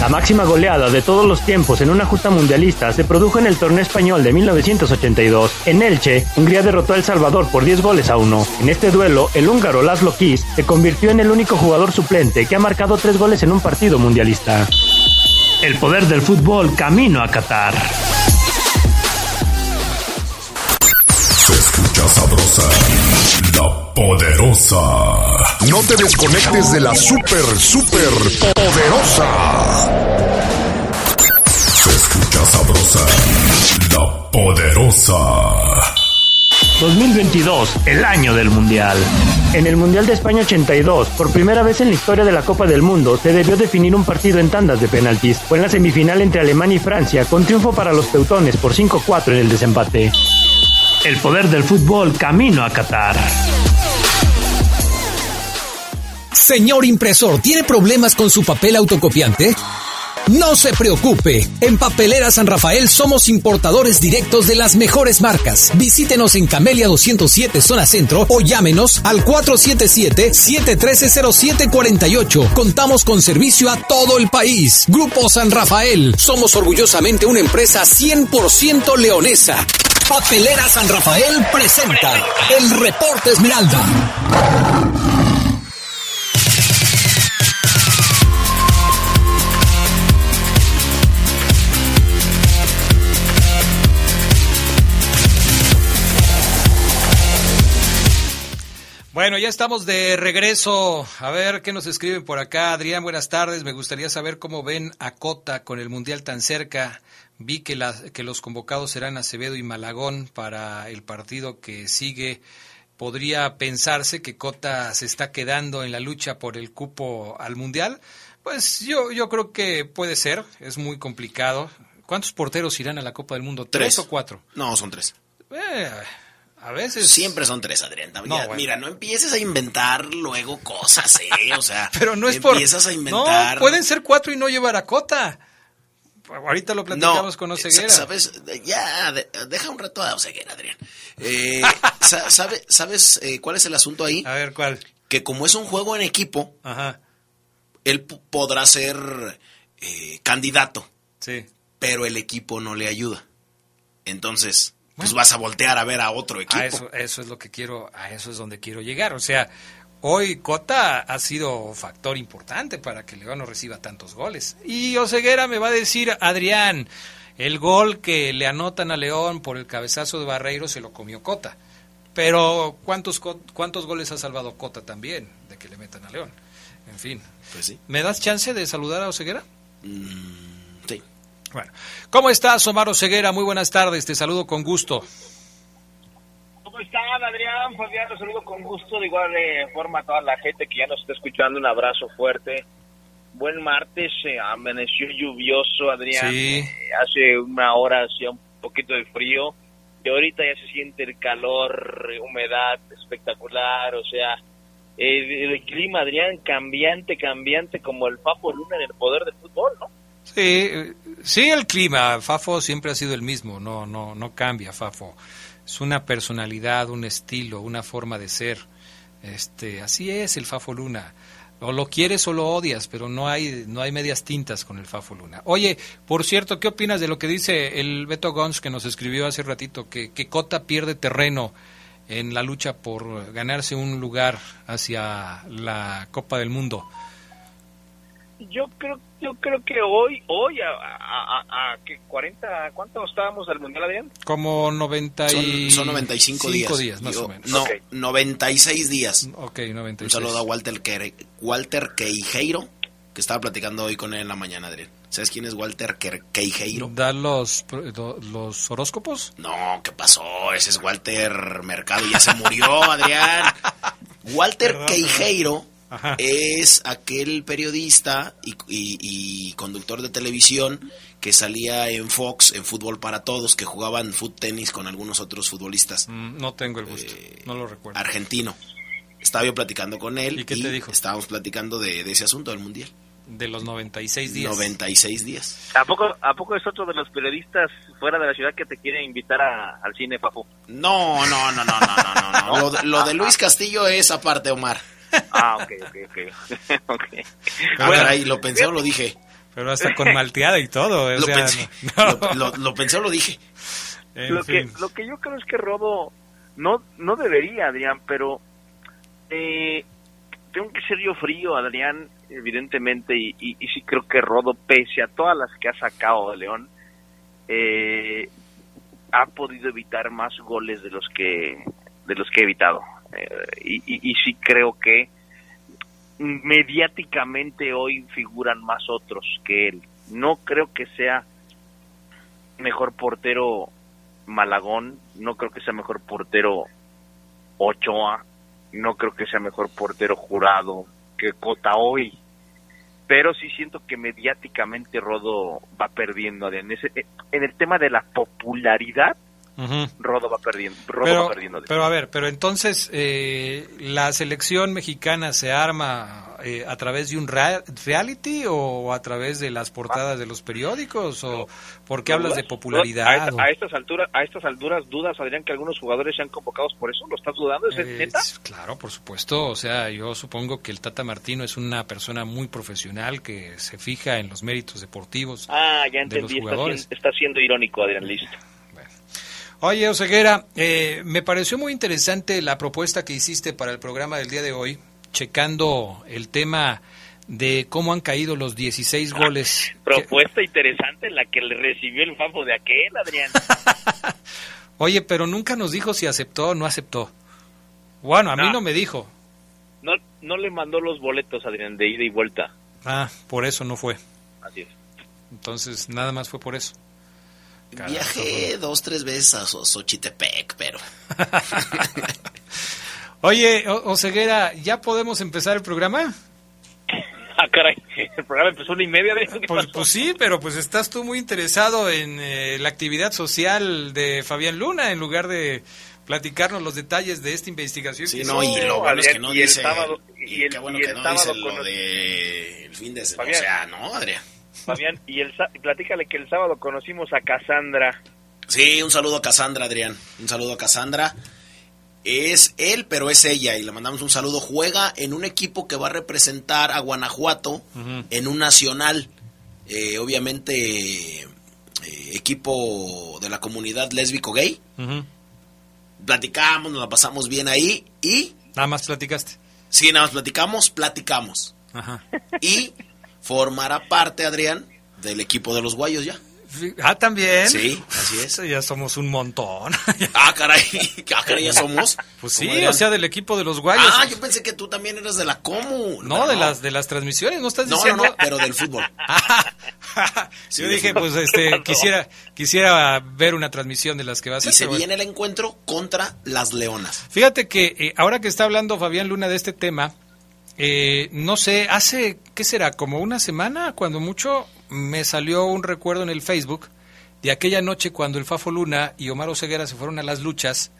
La máxima goleada de todos los tiempos en una justa mundialista se produjo en el torneo español de 1982. En Elche, Hungría derrotó a El Salvador por 10 goles a 1. En este duelo, el húngaro Laszlo Kiss se convirtió en el único jugador suplente que ha marcado 3 goles en un partido mundialista. El poder del fútbol camino a Qatar. Se escucha sabrosa, la poderosa. No te desconectes de la super, super poderosa. Se escucha sabrosa, la poderosa. 2022, el año del Mundial. En el Mundial de España 82, por primera vez en la historia de la Copa del Mundo, se debió definir un partido en tandas de penaltis. Fue en la semifinal entre Alemania y Francia, con triunfo para los teutones por 5-4 en el desempate. El poder del fútbol camino a Qatar. Señor impresor, ¿tiene problemas con su papel autocopiante? No se preocupe, en Papelera San Rafael somos importadores directos de las mejores marcas. Visítenos en Camelia 207 Zona Centro o llámenos al 477-713-0748. Contamos con servicio a todo el país. Grupo San Rafael, somos orgullosamente una empresa 100% leonesa. Papelera San Rafael presenta el Reporte Esmeralda. Bueno, ya estamos de regreso. A ver qué nos escriben por acá. Adrián, buenas tardes. Me gustaría saber cómo ven a Cota con el Mundial tan cerca. Vi que, la, que los convocados serán Acevedo y Malagón para el partido que sigue. ¿Podría pensarse que Cota se está quedando en la lucha por el cupo al Mundial? Pues yo, yo creo que puede ser. Es muy complicado. ¿Cuántos porteros irán a la Copa del Mundo? ¿Tres, o cuatro? No, son tres. Eh, a veces. Siempre son tres, Adrián. No, mira, bueno. mira, no empieces a inventar luego cosas, ¿eh? O sea, Pero no es por. empiezas a inventar. No, pueden ser cuatro y no llevar a Cota. Ahorita lo platicamos con Oseguera. ¿Sabes? Ya, de- deja un rato a Oseguera, Adrián. Eh, sa- sabe- ¿Sabes eh, cuál es el asunto ahí? A ver, ¿cuál? Que como es un juego en equipo, Ajá. él podrá ser eh, candidato, Sí. pero el equipo no le ayuda. Entonces, pues vas a voltear a ver a otro equipo. A eso, eso es lo que quiero, a eso es donde quiero llegar. O sea, hoy Cota ha sido factor importante para que León no reciba tantos goles. Y Oseguera me va a decir, Adrián, el gol que le anotan a León por el cabezazo de Barreiro se lo comió Cota. Pero ¿cuántos, cuántos goles ha salvado Cota también de que le metan a León? En fin. Pues sí. ¿Me das chance de saludar a Oseguera? sí. Bueno, ¿cómo estás, Omar Oseguera? Muy buenas tardes, te saludo con gusto. ¿Cómo están, Adrián? Fabián, los saludo con gusto. De igual eh, forma a toda la gente que ya nos está escuchando, un abrazo fuerte. Buen martes, eh, amaneció lluvioso, Adrián. Sí. Eh, hace una hora hacía un poquito de frío y ahorita ya se siente el calor, eh, humedad espectacular, o sea, el, el clima, Adrián, cambiante, cambiante como el Papo Luna en el poder del fútbol, ¿no? Sí, sí, el clima, Fafo siempre ha sido el mismo, no, no, no cambia, Fafo. Es una personalidad, un estilo, una forma de ser. Este, así es el Fafo Luna. O lo quieres o lo odias, pero no hay, no hay medias tintas con el Fafo Luna. Oye, por cierto, ¿qué opinas de lo que dice el Beto Gons que nos escribió hace ratito, que, que Cota pierde terreno en la lucha por ganarse un lugar hacia la Copa del Mundo? Yo creo, yo creo que hoy, hoy a, a, a, a ¿qué, 40, ¿cuánto estábamos al Mundial, Adrián? Como 90 y... Son, son 95 cinco días. más Yo- o menos. No, 96 días. Ok, 96. Un saludo a Walter, Quere- Walter Queijeiro, que estaba platicando hoy con él en la mañana, Adrián. ¿Sabes quién es Walter Ker- Queijeiro? ¿Da los, los horóscopos? No, ¿qué pasó? Ese es Walter Mercado, ya se murió, Adrián. Walter Queijeiro Ajá. es aquel periodista y, y- y conductor de televisión que salía en Fox, en Fútbol para Todos, que jugaban foot tenis con algunos otros futbolistas. Mm, no tengo el gusto, Eh, no lo recuerdo. Argentino. Estaba yo platicando con él ¿Y qué te dijo? estábamos platicando de, de ese asunto del Mundial. De los 96 días. 96 días. ¿A poco, ¿A poco es otro de los periodistas fuera de la ciudad que te quiere invitar a- al cine, Papu? No, no, no, no, no, no, no. no. Lo, de- lo de Luis Castillo es aparte, Omar. Ah, ok, ok, ok. okay. Ah, caray, lo pensé o lo dije. Pero hasta con malteada y todo. o Lo sea, pensé, no. lo, lo- lo pensé o lo dije. En lo, que, lo que yo creo es que Rodo no, no debería, Adrián, pero eh, tengo que ser yo frío, Adrián, evidentemente, y, y, y sí creo que Rodo, pese a todas las que ha sacado de León, eh, ha podido evitar más goles de los que de los que ha evitado. Eh, y, y, y sí creo que mediáticamente hoy figuran más otros que él. No creo que sea mejor portero Malagón, no creo que sea mejor portero Ochoa, no creo que sea mejor portero Jurado que Cota hoy. Pero sí siento que mediáticamente Rodo va perdiendo. En, ese, en el tema de la popularidad, Ujú. Rodo va perdiendo. Rodo Pero, va perdiendo. pero a ver, pero entonces eh, la selección mexicana se arma eh, a través de un rea- reality o a través de las portadas de los periódicos o por qué hablas de popularidad? A, esta- o- a estas alturas, a estas alturas dudas, Adrián, que algunos jugadores sean convocados por eso. ¿Lo estás dudando? ¿Es Eh, neta? Claro, por supuesto. O sea, yo supongo que el Tata Martino es una persona muy profesional que se fija en los méritos deportivos. Ah, ya de los entendí. Está siendo, está siendo irónico, Adrián. Listo. Oye, Oseguera, eh, me pareció muy interesante la propuesta que hiciste para el programa del día de hoy, checando el tema de cómo han caído los 16 goles. Propuesta interesante la que le recibió el fafo de aquel, Adrián. Oye, pero nunca nos dijo si aceptó o no aceptó. Bueno, a mí No. no me dijo. No, no le mandó los boletos, Adrián, de ida y vuelta. Ah, por eso no fue. Así es. Entonces, nada más fue por eso. Carajo. Viajé dos, tres veces a Xochitepec, pero... Oye, O- Oseguera, ¿ya podemos empezar el programa? Ah, caray. El programa empezó una y media, Adrián. ¿Qué Pues, pues sí, pero pues estás tú muy interesado en eh, la actividad social de Fabián Luna en lugar de platicarnos los detalles de esta investigación. Sí, no, y lo bueno es que no y el dice... sábado- y y el- qué bueno y que el no sábado dice lo de... El fin de semana. O sea, ¿no, Adrián? Fabián, y el, platícale que el sábado conocimos a Cassandra. Sí, un saludo a Cassandra, Adrián. Un saludo a Cassandra. Es él, pero es ella, y le mandamos un saludo. Juega en un equipo que va a representar a Guanajuato en un nacional. Eh, obviamente, eh, equipo de la comunidad lésbico-gay. Platicamos, nos la pasamos bien ahí y... Nada más platicaste. Sí, nada más platicamos, platicamos. Ajá. Y formará parte, Adrián, del equipo de los guayos ya. Ah, también. Sí, así es. Ya somos un montón. Ah, caray, ah, caray, ya somos. Pues ¿Cómo, sí, o sea, del equipo de los guayos. Ah, yo pensé que tú también eras de la Comu. no, de las de las transmisiones, ¿no estás No, diciendo? no, pero del fútbol. Sí, Yo dije, fútbol. pues este, quisiera quisiera ver una transmisión de las que va a Y ser. se bueno. viene el encuentro contra las Leonas. Fíjate que eh, ahora que está hablando Fabián Luna de este tema, eh, no sé, hace, ¿qué será? Como una semana, cuando mucho, me salió un recuerdo en el Facebook de aquella noche cuando el Fafo Luna y Omar Oseguera se fueron a las luchas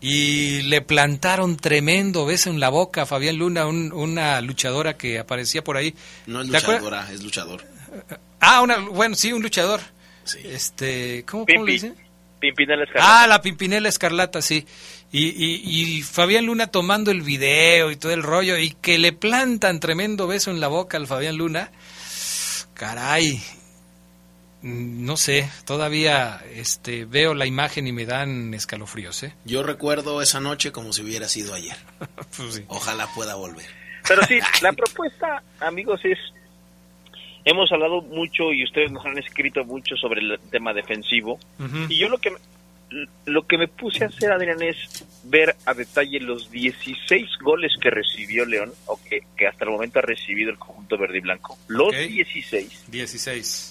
y le plantaron tremendo beso en la boca a Fabián Luna, un- una luchadora que aparecía por ahí. No es luchadora, es luchador. Ah, una, bueno, sí, un luchador. Este, ¿cómo, cómo le Pimpi. dicen? Pimpinela Escarlata. Ah, la Pimpinela Escarlata, sí. Y, y, y Fabián Luna tomando el video y todo el rollo y que le plantan tremendo beso en la boca al Fabián Luna. Caray. Mm, No sé, todavía este, veo la imagen y me dan escalofríos, ¿eh? Yo recuerdo esa noche como si hubiera sido ayer. Pues sí. Ojalá pueda volver. Pero sí, la propuesta, amigos, es... Hemos hablado mucho y ustedes nos han escrito mucho sobre el tema defensivo. Y yo lo que me, lo que me puse a hacer, Adrián, es ver a detalle los 16 goles que recibió León, o que, que hasta el momento ha recibido el conjunto verde y blanco. Los Ok. 16. 16.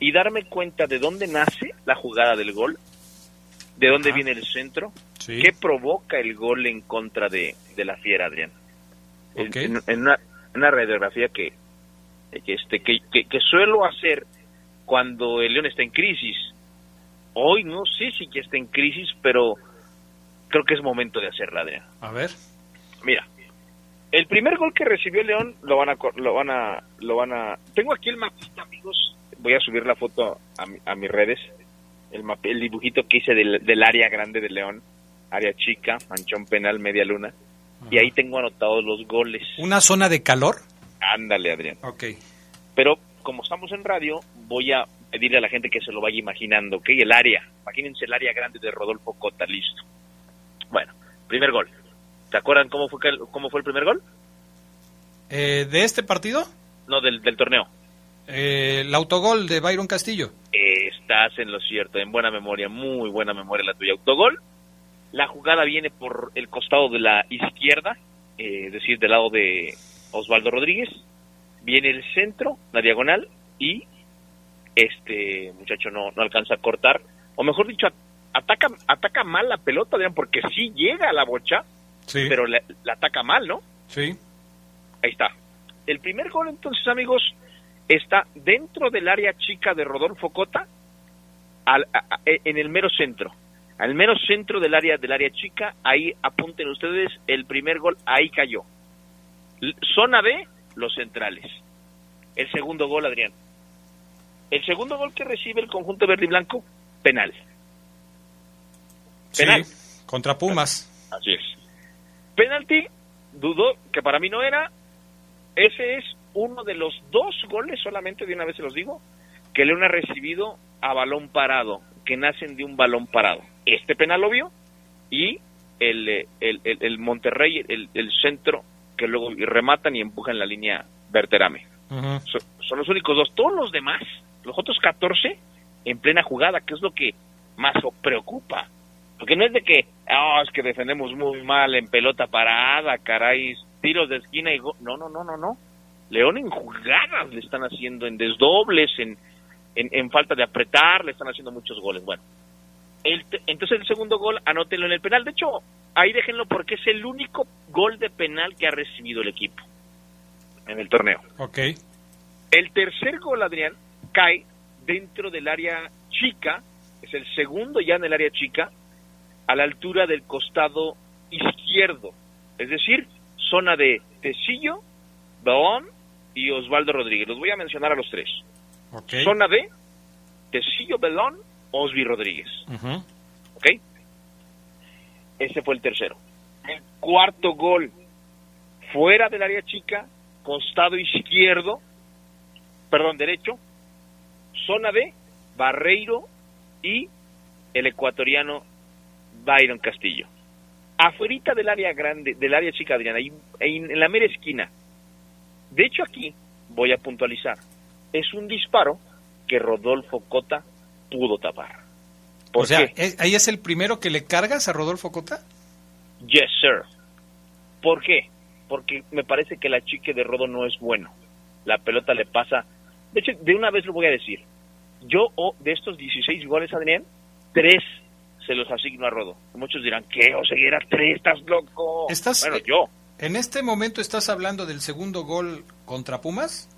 y darme cuenta de dónde nace la jugada del gol, de dónde viene el centro, qué provoca el gol en contra de, de la fiera, Adrián. En- En, en una, una radiografía que, que, este, que, que- que suelo hacer cuando el León está en crisis. Hoy no sé si que está en crisis, pero creo que es momento de hacerla, Adrián. A ver. Mira, el primer gol que recibió León lo van a lo van a lo van a tengo aquí el mapita, amigos. Voy a subir la foto a, mi- a mis redes. El map- el dibujito que hice del, del área grande de León, área chica, manchón penal, media luna. Y ahí tengo anotados los goles. ¿Una zona de calor? Ándale, Adrián. Ok. Pero como estamos en radio, voy a pedirle a la gente que se lo vaya imaginando, ¿ok? El área. Imagínense el área grande de Rodolfo Cota, listo. Bueno, primer gol. ¿Se acuerdan cómo fue, el- cómo fue el primer gol? Eh, ¿De este partido? No, del, del torneo. Eh, el autogol de Byron Castillo. Eh, estás en lo cierto, en buena memoria, muy buena memoria la tuya. Autogol. La jugada viene por el costado de la izquierda, eh, es decir, del lado de Osvaldo Rodríguez. Viene el centro, la diagonal, y este muchacho no, no alcanza a cortar. O mejor dicho, ataca, ataca mal la pelota, Adrián, porque sí llega a la bocha, Sí. pero la, la ataca mal, ¿no? Sí. Ahí está. El primer gol, entonces, amigos, está dentro del área chica de Rodolfo Cota, al- a- a- en el mero centro. Al mero centro del área del área chica, ahí apunten ustedes, el primer gol ahí cayó. Zona B, los centrales. El segundo gol, Adrián. El segundo gol que recibe el conjunto verde y blanco, penal. Penal. Sí. Contra Pumas. Así es. Penalti, dudo que para mí no era. Ese es uno de los dos goles, solamente de una vez se los digo, que León ha recibido a balón parado, que nacen de un balón parado. Este penal lo vio y el, el, el- el Monterrey, el, el centro, que luego rematan y empujan la línea Berterame. So- son los únicos dos. Todos los demás, los otros 14, en plena jugada, que es lo que más preocupa. Porque no es de que, ah, es que defendemos muy mal en pelota parada, caray, tiros de esquina y go-". No, no, no, no, no. León en jugadas le están haciendo, en desdobles, en, en, en falta de apretar, le están haciendo muchos goles. Bueno, el entonces el segundo gol, anótenlo en el penal. De hecho, ahí déjenlo porque es el único gol de penal que ha recibido el equipo en el torneo. Ok. El tercer gol, Adrián, cae dentro del área chica, es el segundo ya en el área chica, a la altura del costado izquierdo, es decir, zona de Tecillo, Baón y Osvaldo Rodríguez. Los voy a mencionar a los tres. Zona de Tecillo, Belón, Osvi Rodríguez. ¿Ok? Ese fue el tercero. El cuarto gol, fuera del área chica, costado izquierdo, perdón, derecho, zona de Barreiro y el ecuatoriano Byron Castillo. Afuerita del área grande, del área chica, Adriana, ahí en la mera esquina. De hecho, aquí voy a puntualizar. Es un disparo que Rodolfo Cota pudo tapar. ¿Por O sea, ¿ahí es el primero que le cargas a Rodolfo Cota? Yes, sir. ¿Por qué? Porque me parece que la chique de Rodo no es bueno. La pelota le pasa. De hecho, de una vez lo voy a decir. Yo, oh, de estos 16 goles, Adrián, tres se los asigno a Rodo. Muchos dirán, ¿qué? O sea, era tres, estás loco. ¿Estás, Bueno, eh, yo. ¿En este momento estás hablando del segundo gol contra Pumas?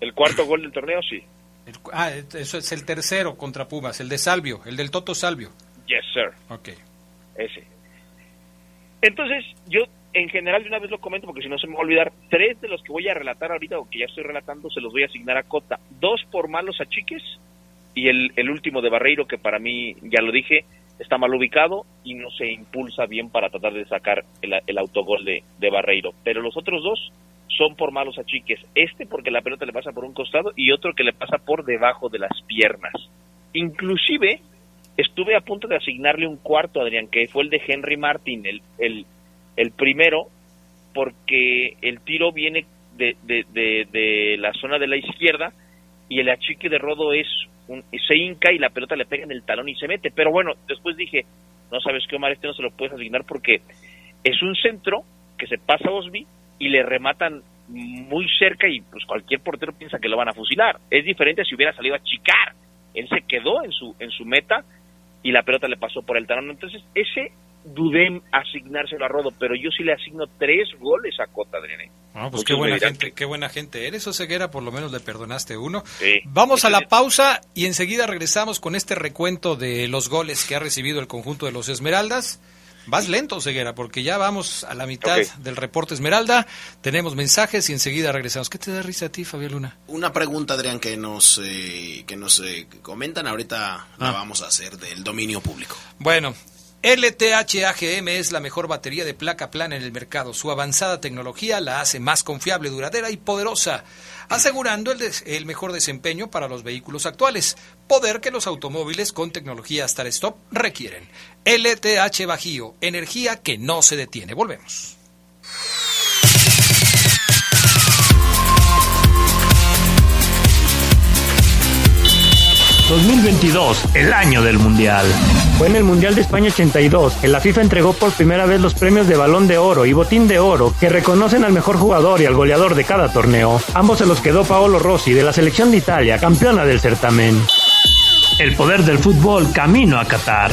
El cuarto gol del torneo, sí. El ah, eso es el tercero contra Pumas, el de Salvio, el del Toto Salvio. Yes, sir. Ok. Ese. Entonces, yo en general de una vez lo comento porque si no se me va a olvidar, tres de los que voy a relatar ahorita o que ya estoy relatando se los voy a asignar a Cota. Dos por malos achiques y el, último de Barreiro que para mí, ya lo dije, está mal ubicado y no se impulsa bien para tratar de sacar el, autogol de, de Barreiro. Pero los otros dos son por malos achiques. Este porque la pelota le pasa por un costado y otro que le pasa por debajo de las piernas. Inclusive estuve a punto de asignarle un cuarto, Adrián, que fue el de Henry Martin, el, el, el primero, porque el tiro viene de, de, de, la zona de la izquierda y el achique de Rodo es un, se hinca y la pelota le pega en el talón y se mete. Pero bueno, después dije, no sabes qué, Omar, este no se lo puedes asignar porque es un centro que se pasa a Osby y le rematan muy cerca y pues cualquier portero piensa que lo van a fusilar. Es diferente si hubiera salido a chicar. Él se quedó en su, en su meta y la pelota le pasó por el talón. Entonces, ese dudé en asignárselo a Rodo, pero yo sí le asigno tres goles a Cota, Adrián. Ah, pues qué buena, gente, qué buena gente eres, Oseguera, por lo menos le perdonaste uno. Vamos a la pausa y enseguida regresamos con este recuento de los goles que ha recibido el conjunto de los Esmeraldas. Vas lento, Ceguera, porque ya vamos a la mitad del reporte Esmeralda. Tenemos mensajes y enseguida regresamos. ¿Qué te da risa a ti, Fabián Luna? Una pregunta, Adrián, que nos, eh, que nos eh, comentan. Ahorita la Ah. vamos a hacer del dominio público. Bueno, LTH AGM es la mejor batería de placa plana en el mercado. Su avanzada tecnología la hace más confiable, duradera y poderosa, asegurando el, el mejor desempeño para los vehículos actuales, poder que los automóviles con tecnología Start Stop requieren. LTH Bajío, energía que no se detiene. Volvemos. 2022, el año del Mundial. Fue en el Mundial de España 82 que la FIFA entregó por primera vez los premios de Balón de Oro y Botín de Oro que reconocen al mejor jugador y al goleador de cada torneo. Ambos se los quedó Paolo Rossi de la selección de Italia, campeona del certamen. El poder del fútbol camino a Qatar.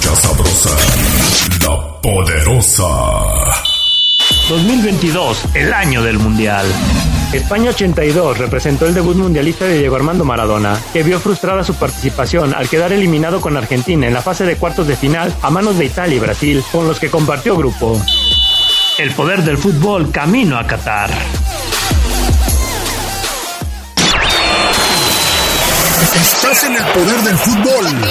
Escucha sabrosa, la poderosa. 2022, el año del Mundial. España 82 representó el debut mundialista de Diego Armando Maradona, que vio frustrada su participación al quedar eliminado con Argentina en la fase de cuartos de final a manos de Italia y Brasil, con los que compartió grupo. El poder del fútbol camino a Qatar. Estás en el poder del fútbol.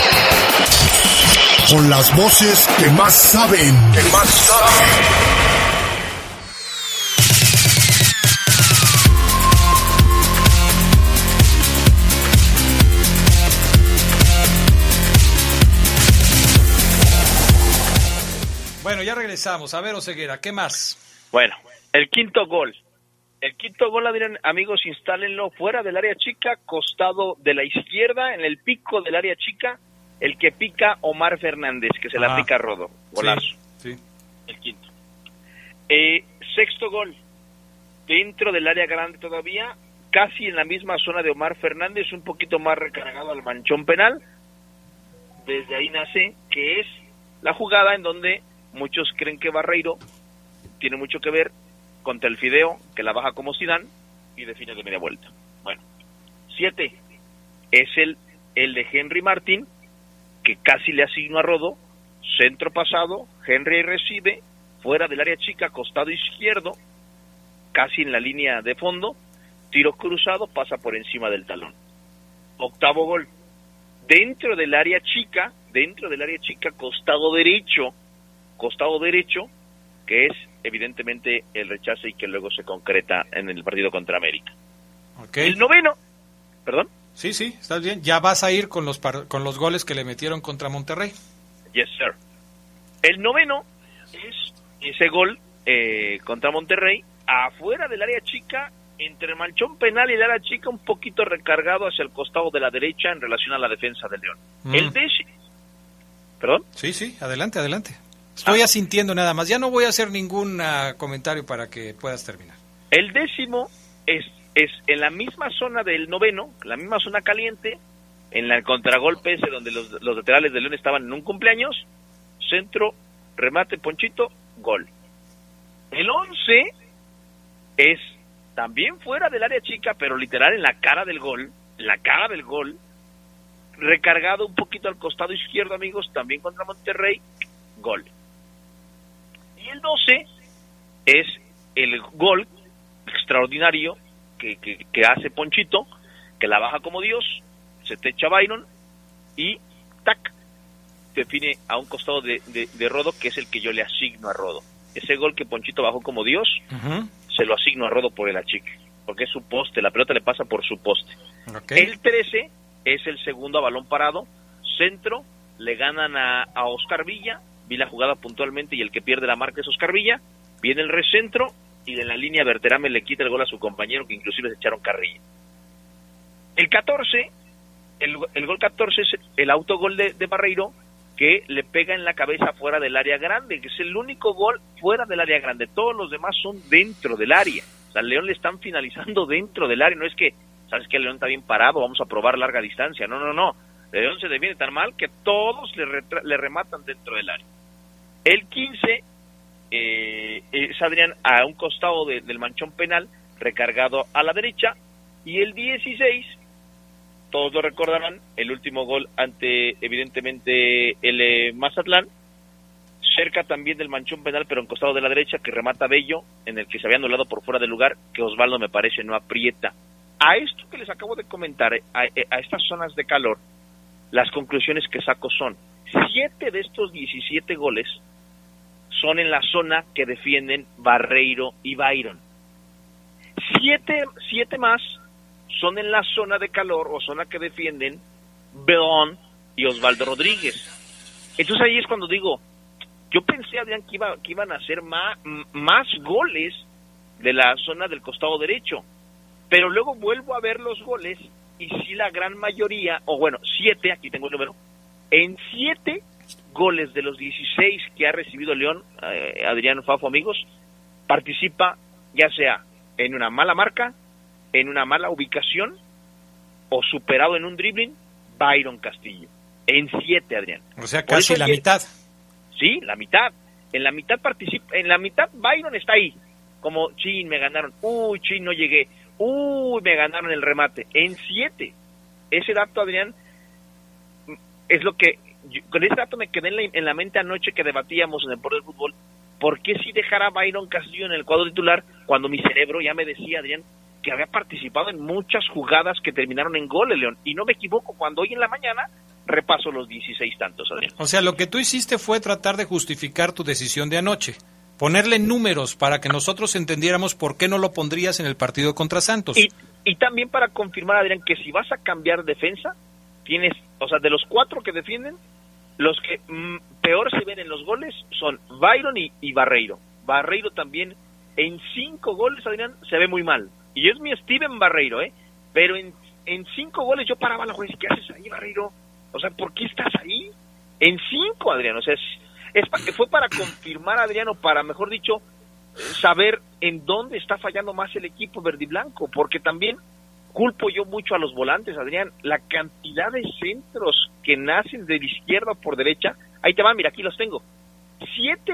Con las voces que más saben. Que más saben. Bueno, ya regresamos. A ver, Oseguera, ¿qué más? Bueno, el quinto gol. El quinto gol, Adrián, amigos, instálenlo fuera del área chica, costado de la izquierda, en el pico del área chica, el que pica Omar Fernández, que se la pica Rodo. Golazo. Sí. El quinto. Eh, sexto gol. Dentro del área grande todavía, casi en la misma zona de Omar Fernández, un poquito más recargado al manchón penal. Desde ahí nace que es la jugada en donde muchos creen que Barreiro tiene mucho que ver contra el Fideo, que la baja como Zidane y define de media vuelta. Bueno, siete es el, el de Henry Martín, que casi le asigna a Rodo, centro pasado, Henry recibe, fuera del área chica, costado izquierdo, casi en la línea de fondo, tiro cruzado, pasa por encima del talón. Octavo gol, dentro del área chica, dentro del área chica, costado derecho, costado derecho, que es evidentemente el rechazo y que luego se concreta en el partido contra América. El noveno, perdón. Sí, sí, estás bien. Ya vas a ir con los, par- con los goles que le metieron contra Monterrey. Yes, sir. El noveno es ese gol eh, contra Monterrey, afuera del área chica, entre el manchón penal y el área chica, un poquito recargado hacia el costado de la derecha en relación a la defensa del León. Mm. El décimo. ¿Perdón? Sí, sí, adelante, adelante. Estoy asintiendo nada más. Ya no voy a hacer ningún ah, comentario para que puedas terminar. El décimo es, es en la misma zona del noveno, la misma zona caliente, en el contragolpe ese donde los, los laterales de León estaban en un cumpleaños, centro, remate, ponchito, gol. El once es también fuera del área chica, pero literal en la cara del gol, en la cara del gol, recargado un poquito al costado izquierdo, amigos, también contra Monterrey, gol. Y el 12 es el gol extraordinario que, que, que hace Ponchito, que la baja como Dios, se te echa Byron y tac, define a un costado de, de, Rodo, que es el que yo le asigno a Rodo. Ese gol que Ponchito bajó como Dios, se lo asigno a Rodo por el achique, porque es su poste, la pelota le pasa por su poste. El 13 es el segundo a balón parado, centro, le ganan a, a Oscar Villa, vi la jugada puntualmente y el que pierde la marca es Oscar Villa, viene el recentro y de la línea Berterame le quita el gol a su compañero que inclusive se echaron carrilla. El 14, el, el gol 14 es el autogol de, de Barreiro que le pega en la cabeza fuera del área grande, que es el único gol fuera del área grande. Todos los demás son dentro del área. O sea, al León le están finalizando dentro del área. No es que, ¿sabes El León está bien parado, vamos a probar larga distancia. No, no, no. León se deviene tan mal que todos le, le rematan dentro del área. El 15 eh, es Adrián a un costado del manchón penal, recargado a la derecha. Y el 16 todos lo recordarán, el último gol ante evidentemente el eh, Mazatlán, cerca también del manchón penal, pero en costado de la derecha, que remata Bello, en el que se había anulado por fuera del lugar, que Osvaldo me parece no aprieta. A esto que les acabo de comentar, eh, eh, a, estas zonas de calor, las conclusiones que saco son, siete de estos 17 goles son en la zona que defienden Barreiro y Byron. Siete, siete más son en la zona de calor o zona que defienden Belón y Osvaldo Rodríguez. Entonces ahí es cuando digo, yo pensé, Adrián, que, iba, que iban a hacer más, más goles de la zona del costado derecho, pero luego vuelvo a ver los goles y sí la gran mayoría, o bueno, siete, aquí tengo el número, en siete goles de los 16 que ha recibido León, eh, Adrián Fafo amigos, participa ya sea en una mala marca en una mala ubicación o superado en un dribbling, Byron Castillo. En siete, Adrián. O sea, casi la mitad. Sí, la mitad. En la mitad participa, en la mitad Byron está ahí. Como, chin, me ganaron. Uy, chin, no llegué. Uy, me ganaron el remate. En siete. Ese dato, Adrián, es lo que... con ese dato me quedé en la, mente anoche que debatíamos en el Poder del Fútbol. ¿Por qué si dejar a Byron Castillo en el cuadro titular cuando mi cerebro ya me decía, Adrián, que había participado en muchas jugadas que terminaron en gol, León. Y no me equivoco, cuando hoy en la mañana repaso los 16 tantos, Adrián. O sea, lo que tú hiciste fue tratar de justificar tu decisión de anoche. Ponerle números para que nosotros entendiéramos por qué no lo pondrías en el partido contra Santos. Y, y también para confirmar, Adrián, que si vas a cambiar defensa, tienes, o sea, de los cuatro que defienden, los que mm, peor se ven en los goles son Byron y, Barreiro. Barreiro también en cinco goles, Adrián, se ve muy mal. Y es mi Steven Barreiro, ¿eh? Pero en, en cinco goles yo paraba la juez. ¿Qué haces ahí, Barreiro? O sea, ¿por qué estás ahí? En cinco, Adriano. O sea, es, es fue para confirmar, Adriano, para, mejor dicho, saber en dónde está fallando más el equipo verde y blanco. Porque también culpo yo mucho a los volantes, Adrián. La cantidad de centros que nacen de izquierda por derecha. Ahí te va, mira, aquí los tengo. Siete,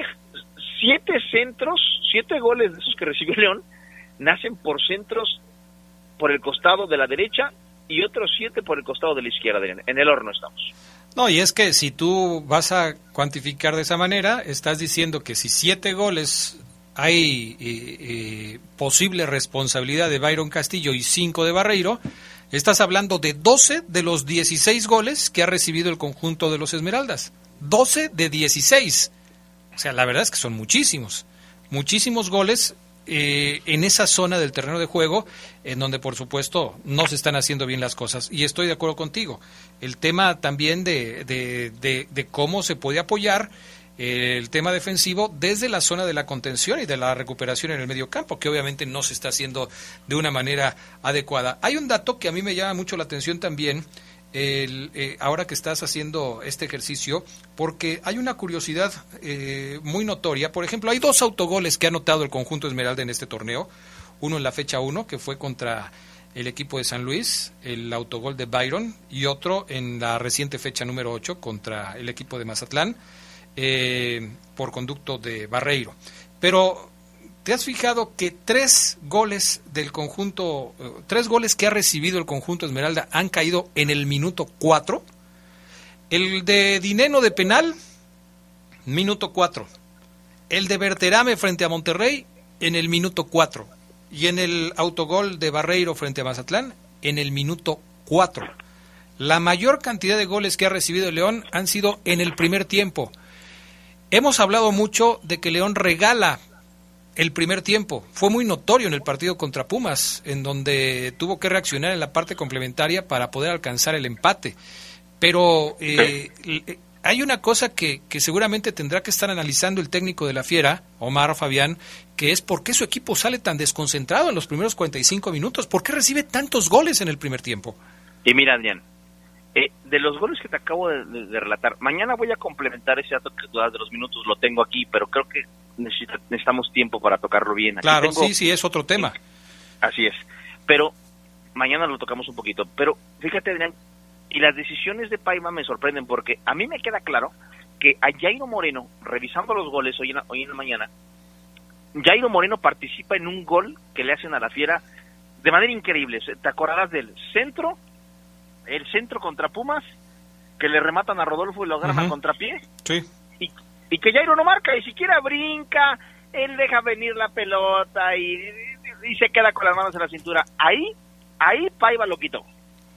siete centros, siete goles de esos que recibió León nacen por centros por el costado de la derecha y otros siete por el costado de la izquierda. En el horno estamos. No, y es que si tú vas a cuantificar de esa manera, estás diciendo que si siete goles hay eh, eh, posible responsabilidad de Byron Castillo y cinco de Barreiro, estás hablando de 12 de los 16 goles que ha recibido el conjunto de los Esmeraldas. 12 de 16. O sea, la verdad es que son muchísimos. Muchísimos goles eh, en esa zona del terreno de juego en donde por supuesto no se están haciendo bien las cosas y estoy de acuerdo contigo el tema también de, de, cómo se puede apoyar el tema defensivo desde la zona de la contención y de la recuperación en el medio campo, que obviamente no se está haciendo de una manera adecuada. Hay un dato que a mí me llama mucho la atención también, el, eh, ahora que estás haciendo este ejercicio, porque hay una curiosidad eh, muy notoria. Por ejemplo, hay dos autogoles que ha anotado el conjunto Esmeralda en este torneo. Uno en la fecha 1, que fue contra el equipo de San Luis, el autogol de Byron, y otro en la reciente fecha número 8 contra el equipo de Mazatlán, eh, por conducto de Barreiro. Pero ¿Te has fijado que tres goles del conjunto, eh, tres goles que ha recibido el conjunto Esmeralda han caído en el minuto cuatro? El de Dineno de penal, minuto cuatro. El de Berterame frente a Monterrey, en el minuto cuatro. Y en el autogol de Barreiro frente a Mazatlán, en el minuto cuatro. La mayor cantidad de goles que ha recibido León han sido en el primer tiempo. Hemos hablado mucho de que León regala el primer tiempo. Fue muy notorio en el partido contra Pumas, en donde tuvo que reaccionar en la parte complementaria para poder alcanzar el empate. Pero eh, hay una cosa que, que, seguramente tendrá que estar analizando el técnico de la Fiera, Omar Fabián, que es por qué su equipo sale tan desconcentrado en los primeros 45 minutos. ¿Por qué recibe tantos goles en el primer tiempo? Y mira, Adrián, eh, de los goles que te acabo de, de, relatar, mañana voy a complementar ese dato que tú das de los minutos, lo tengo aquí, pero creo que necesita, necesitamos tiempo para tocarlo bien. Aquí claro, tengo, sí, sí, es otro tema. Así es. Pero mañana lo tocamos un poquito. Pero fíjate, Adrián, y las decisiones de Paiva me sorprenden porque a mí me queda claro que a Jairo Moreno, revisando los goles hoy en la, hoy en la mañana, Jairo Moreno participa en un gol que le hacen a la Fiera de manera increíble. ¿Te acordarás del centro? El centro contra Pumas, que le rematan a Rodolfo y lo agarran Uh -huh. a contrapié. Sí. Y, y, que Jairo no marca, ni siquiera brinca, él deja venir la pelota y, y, y se queda con las manos en la cintura. Ahí, ahí Paiva lo quitó.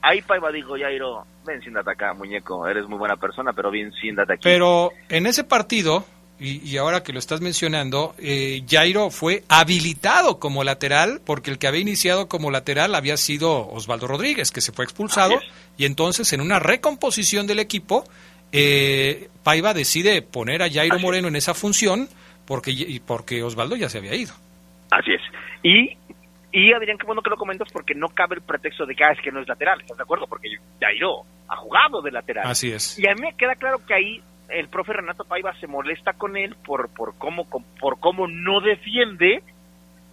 Ahí Paiva dijo, Jairo, ven, siéntate acá, muñeco, eres muy buena persona, pero bien, siéntate aquí. Pero en ese partido, y, y, ahora que lo estás mencionando, eh, Jairo fue habilitado como lateral porque el que había iniciado como lateral había sido Osvaldo Rodríguez, que se fue expulsado, y entonces en una recomposición del equipo, eh, Paiva decide poner a Jairo Así Moreno en esa función porque, porque Osvaldo ya se había ido. Así es. Y, y Adrián, qué bueno que lo comentas porque no cabe el pretexto de que ah, es que no es lateral, ¿estás de acuerdo? Porque Jairo ha jugado de lateral. Así es. Y a mí me queda claro que ahí el profe Renato Paiva se molesta con él por, por, cómo, por cómo no defiende,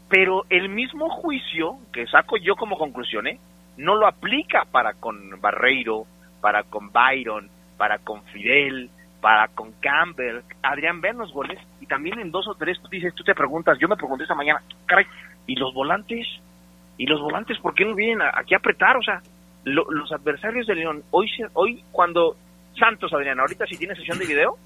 pero el mismo juicio que saco yo como conclusión, ¿eh? no lo aplica para con Barreiro, para con Byron, para con Fidel, para con Campbell. Adrián, vean los goles y también en dos o tres tú dices, tú te preguntas, yo me pregunté esta mañana, caray, ¿y los volantes? ¿Y los volantes por qué no vienen aquí a apretar? O sea, lo, los adversarios de León, hoy, hoy cuando Santos, Adrián, ahorita si tiene sesión de video,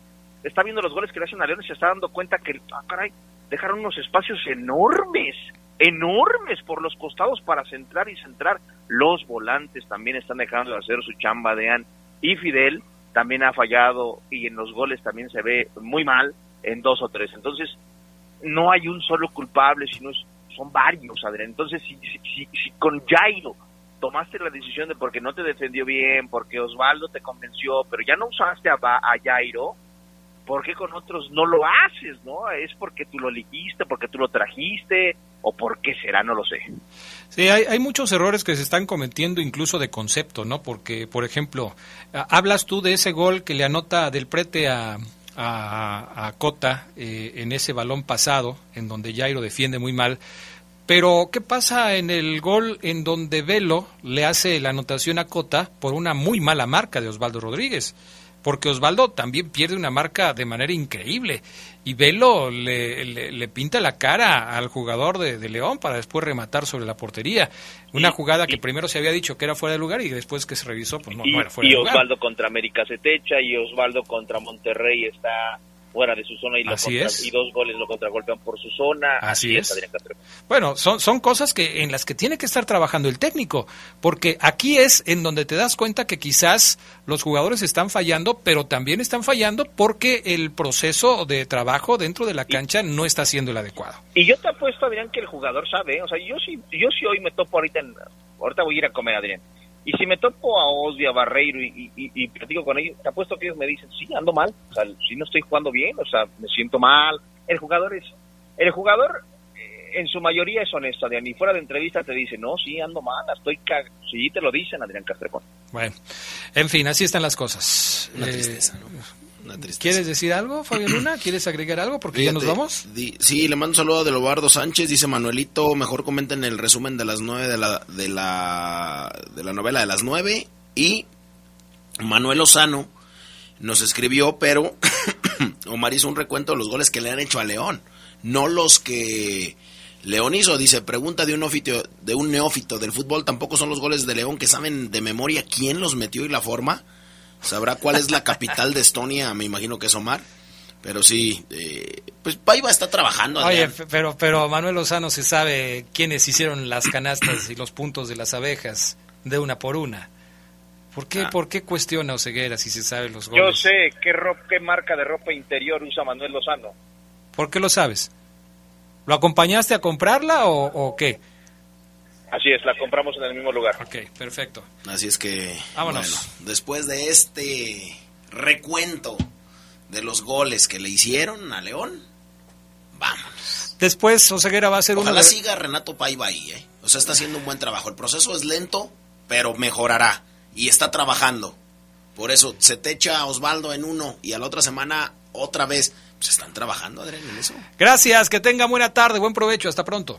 está viendo los goles que le hacen a León y se está dando cuenta que, ah, caray, dejaron unos espacios enormes, enormes por los costados para centrar y centrar. Los volantes también están dejando de hacer su chamba, Adrián. Y Fidel también ha fallado y en los goles también se ve muy mal en dos o tres. Entonces, no hay un solo culpable, sino son varios, Adrián. Entonces, si, si, si, si con Jairo tomaste la decisión de porque no te defendió bien, porque Osvaldo te convenció, pero ya no usaste a, a Jairo, ¿por qué con otros no lo haces? no ¿Es porque tú lo elegiste, porque tú lo trajiste, o por qué será? No lo sé. Sí, hay, hay, muchos errores que se están cometiendo incluso de concepto, ¿no? Porque, por ejemplo, hablas tú de ese gol que le anota del prete a, a, a Cota eh, en ese balón pasado, en donde Jairo defiende muy mal. Pero, ¿qué pasa en el gol en donde Velo le hace la anotación a Cota por una muy mala marca de Osvaldo Rodríguez? Porque Osvaldo también pierde una marca de manera increíble. Y Velo le, le, le pinta la cara al jugador de, de, León para después rematar sobre la portería. Una y, jugada que y, primero se había dicho que era fuera de lugar y después que se revisó, pues no, y, no era fuera de lugar. Y Osvaldo contra América se techa y Osvaldo contra Monterrey está fuera de su zona y, Así contra, es. y dos goles lo contragolpean por su zona. Así, Así es. Bueno, son, son cosas que en las que tiene que estar trabajando el técnico, porque aquí es en donde te das cuenta que quizás los jugadores están fallando, pero también están fallando porque el proceso de trabajo dentro de la cancha no está siendo el adecuado. Y yo te apuesto, Adrián, que el jugador sabe, o sea, yo sí, yo sí hoy me topo ahorita, en, ahorita voy a ir a comer, Adrián, y si me topo a Osby, a Barreiro y, y, y, platico con ellos, te apuesto que ellos me dicen, sí, ando mal, o sea, si no estoy jugando bien, o sea, me siento mal. El jugador es, el jugador eh, en su mayoría es honesto, Adrián, y fuera de entrevista te dice, no, sí, ando mal, estoy cag sí, te lo dicen, Adrián Castrejón. Bueno, en fin, así están las cosas. Una tristeza, ¿no? Una tristeza. ¿Quieres decir algo, Fabián Luna? ¿Quieres agregar algo? Porque Fíjate, ya nos vamos. Di, sí, le mando un saludo de Lobardo Sánchez. Dice Manuelito, mejor comenten el resumen de las nueve de la, de la, de la novela de las nueve. Y Manuel Lozano nos escribió, pero Omar hizo un recuento de los goles que le han hecho a León. No los que León hizo. Dice, pregunta de un, de un neófito del fútbol. Tampoco son los goles de León que saben de memoria quién los metió y la forma. Sabrá cuál es la capital de Estonia, me imagino que es Omar. Pero sí, eh, pues Paiva está trabajando. Oye, pero, pero Manuel Lozano se sabe quiénes hicieron las canastas y los puntos de las abejas de una por una. ¿Por qué, Ah. ¿Por qué cuestiona Oseguera si se sabe los Yo goles? sé qué, ro- qué marca de ropa interior usa Manuel Lozano. ¿Por qué lo sabes? ¿Lo acompañaste a comprarla o, o qué? Así es, la compramos en el mismo lugar. Ok, perfecto. Así es que, Vámonos. bueno, después de este recuento de los goles que le hicieron a León, vámonos. Después Oseguera va a ser uno Ojalá de... siga Renato Paiva ahí, ¿eh? O sea, está haciendo un buen trabajo. El proceso es lento, pero mejorará. Y está trabajando. Por eso se te echa Osvaldo en uno y a la otra semana otra vez. Pues están trabajando, Adrián, en eso. Gracias, que tenga buena tarde, buen provecho, hasta pronto.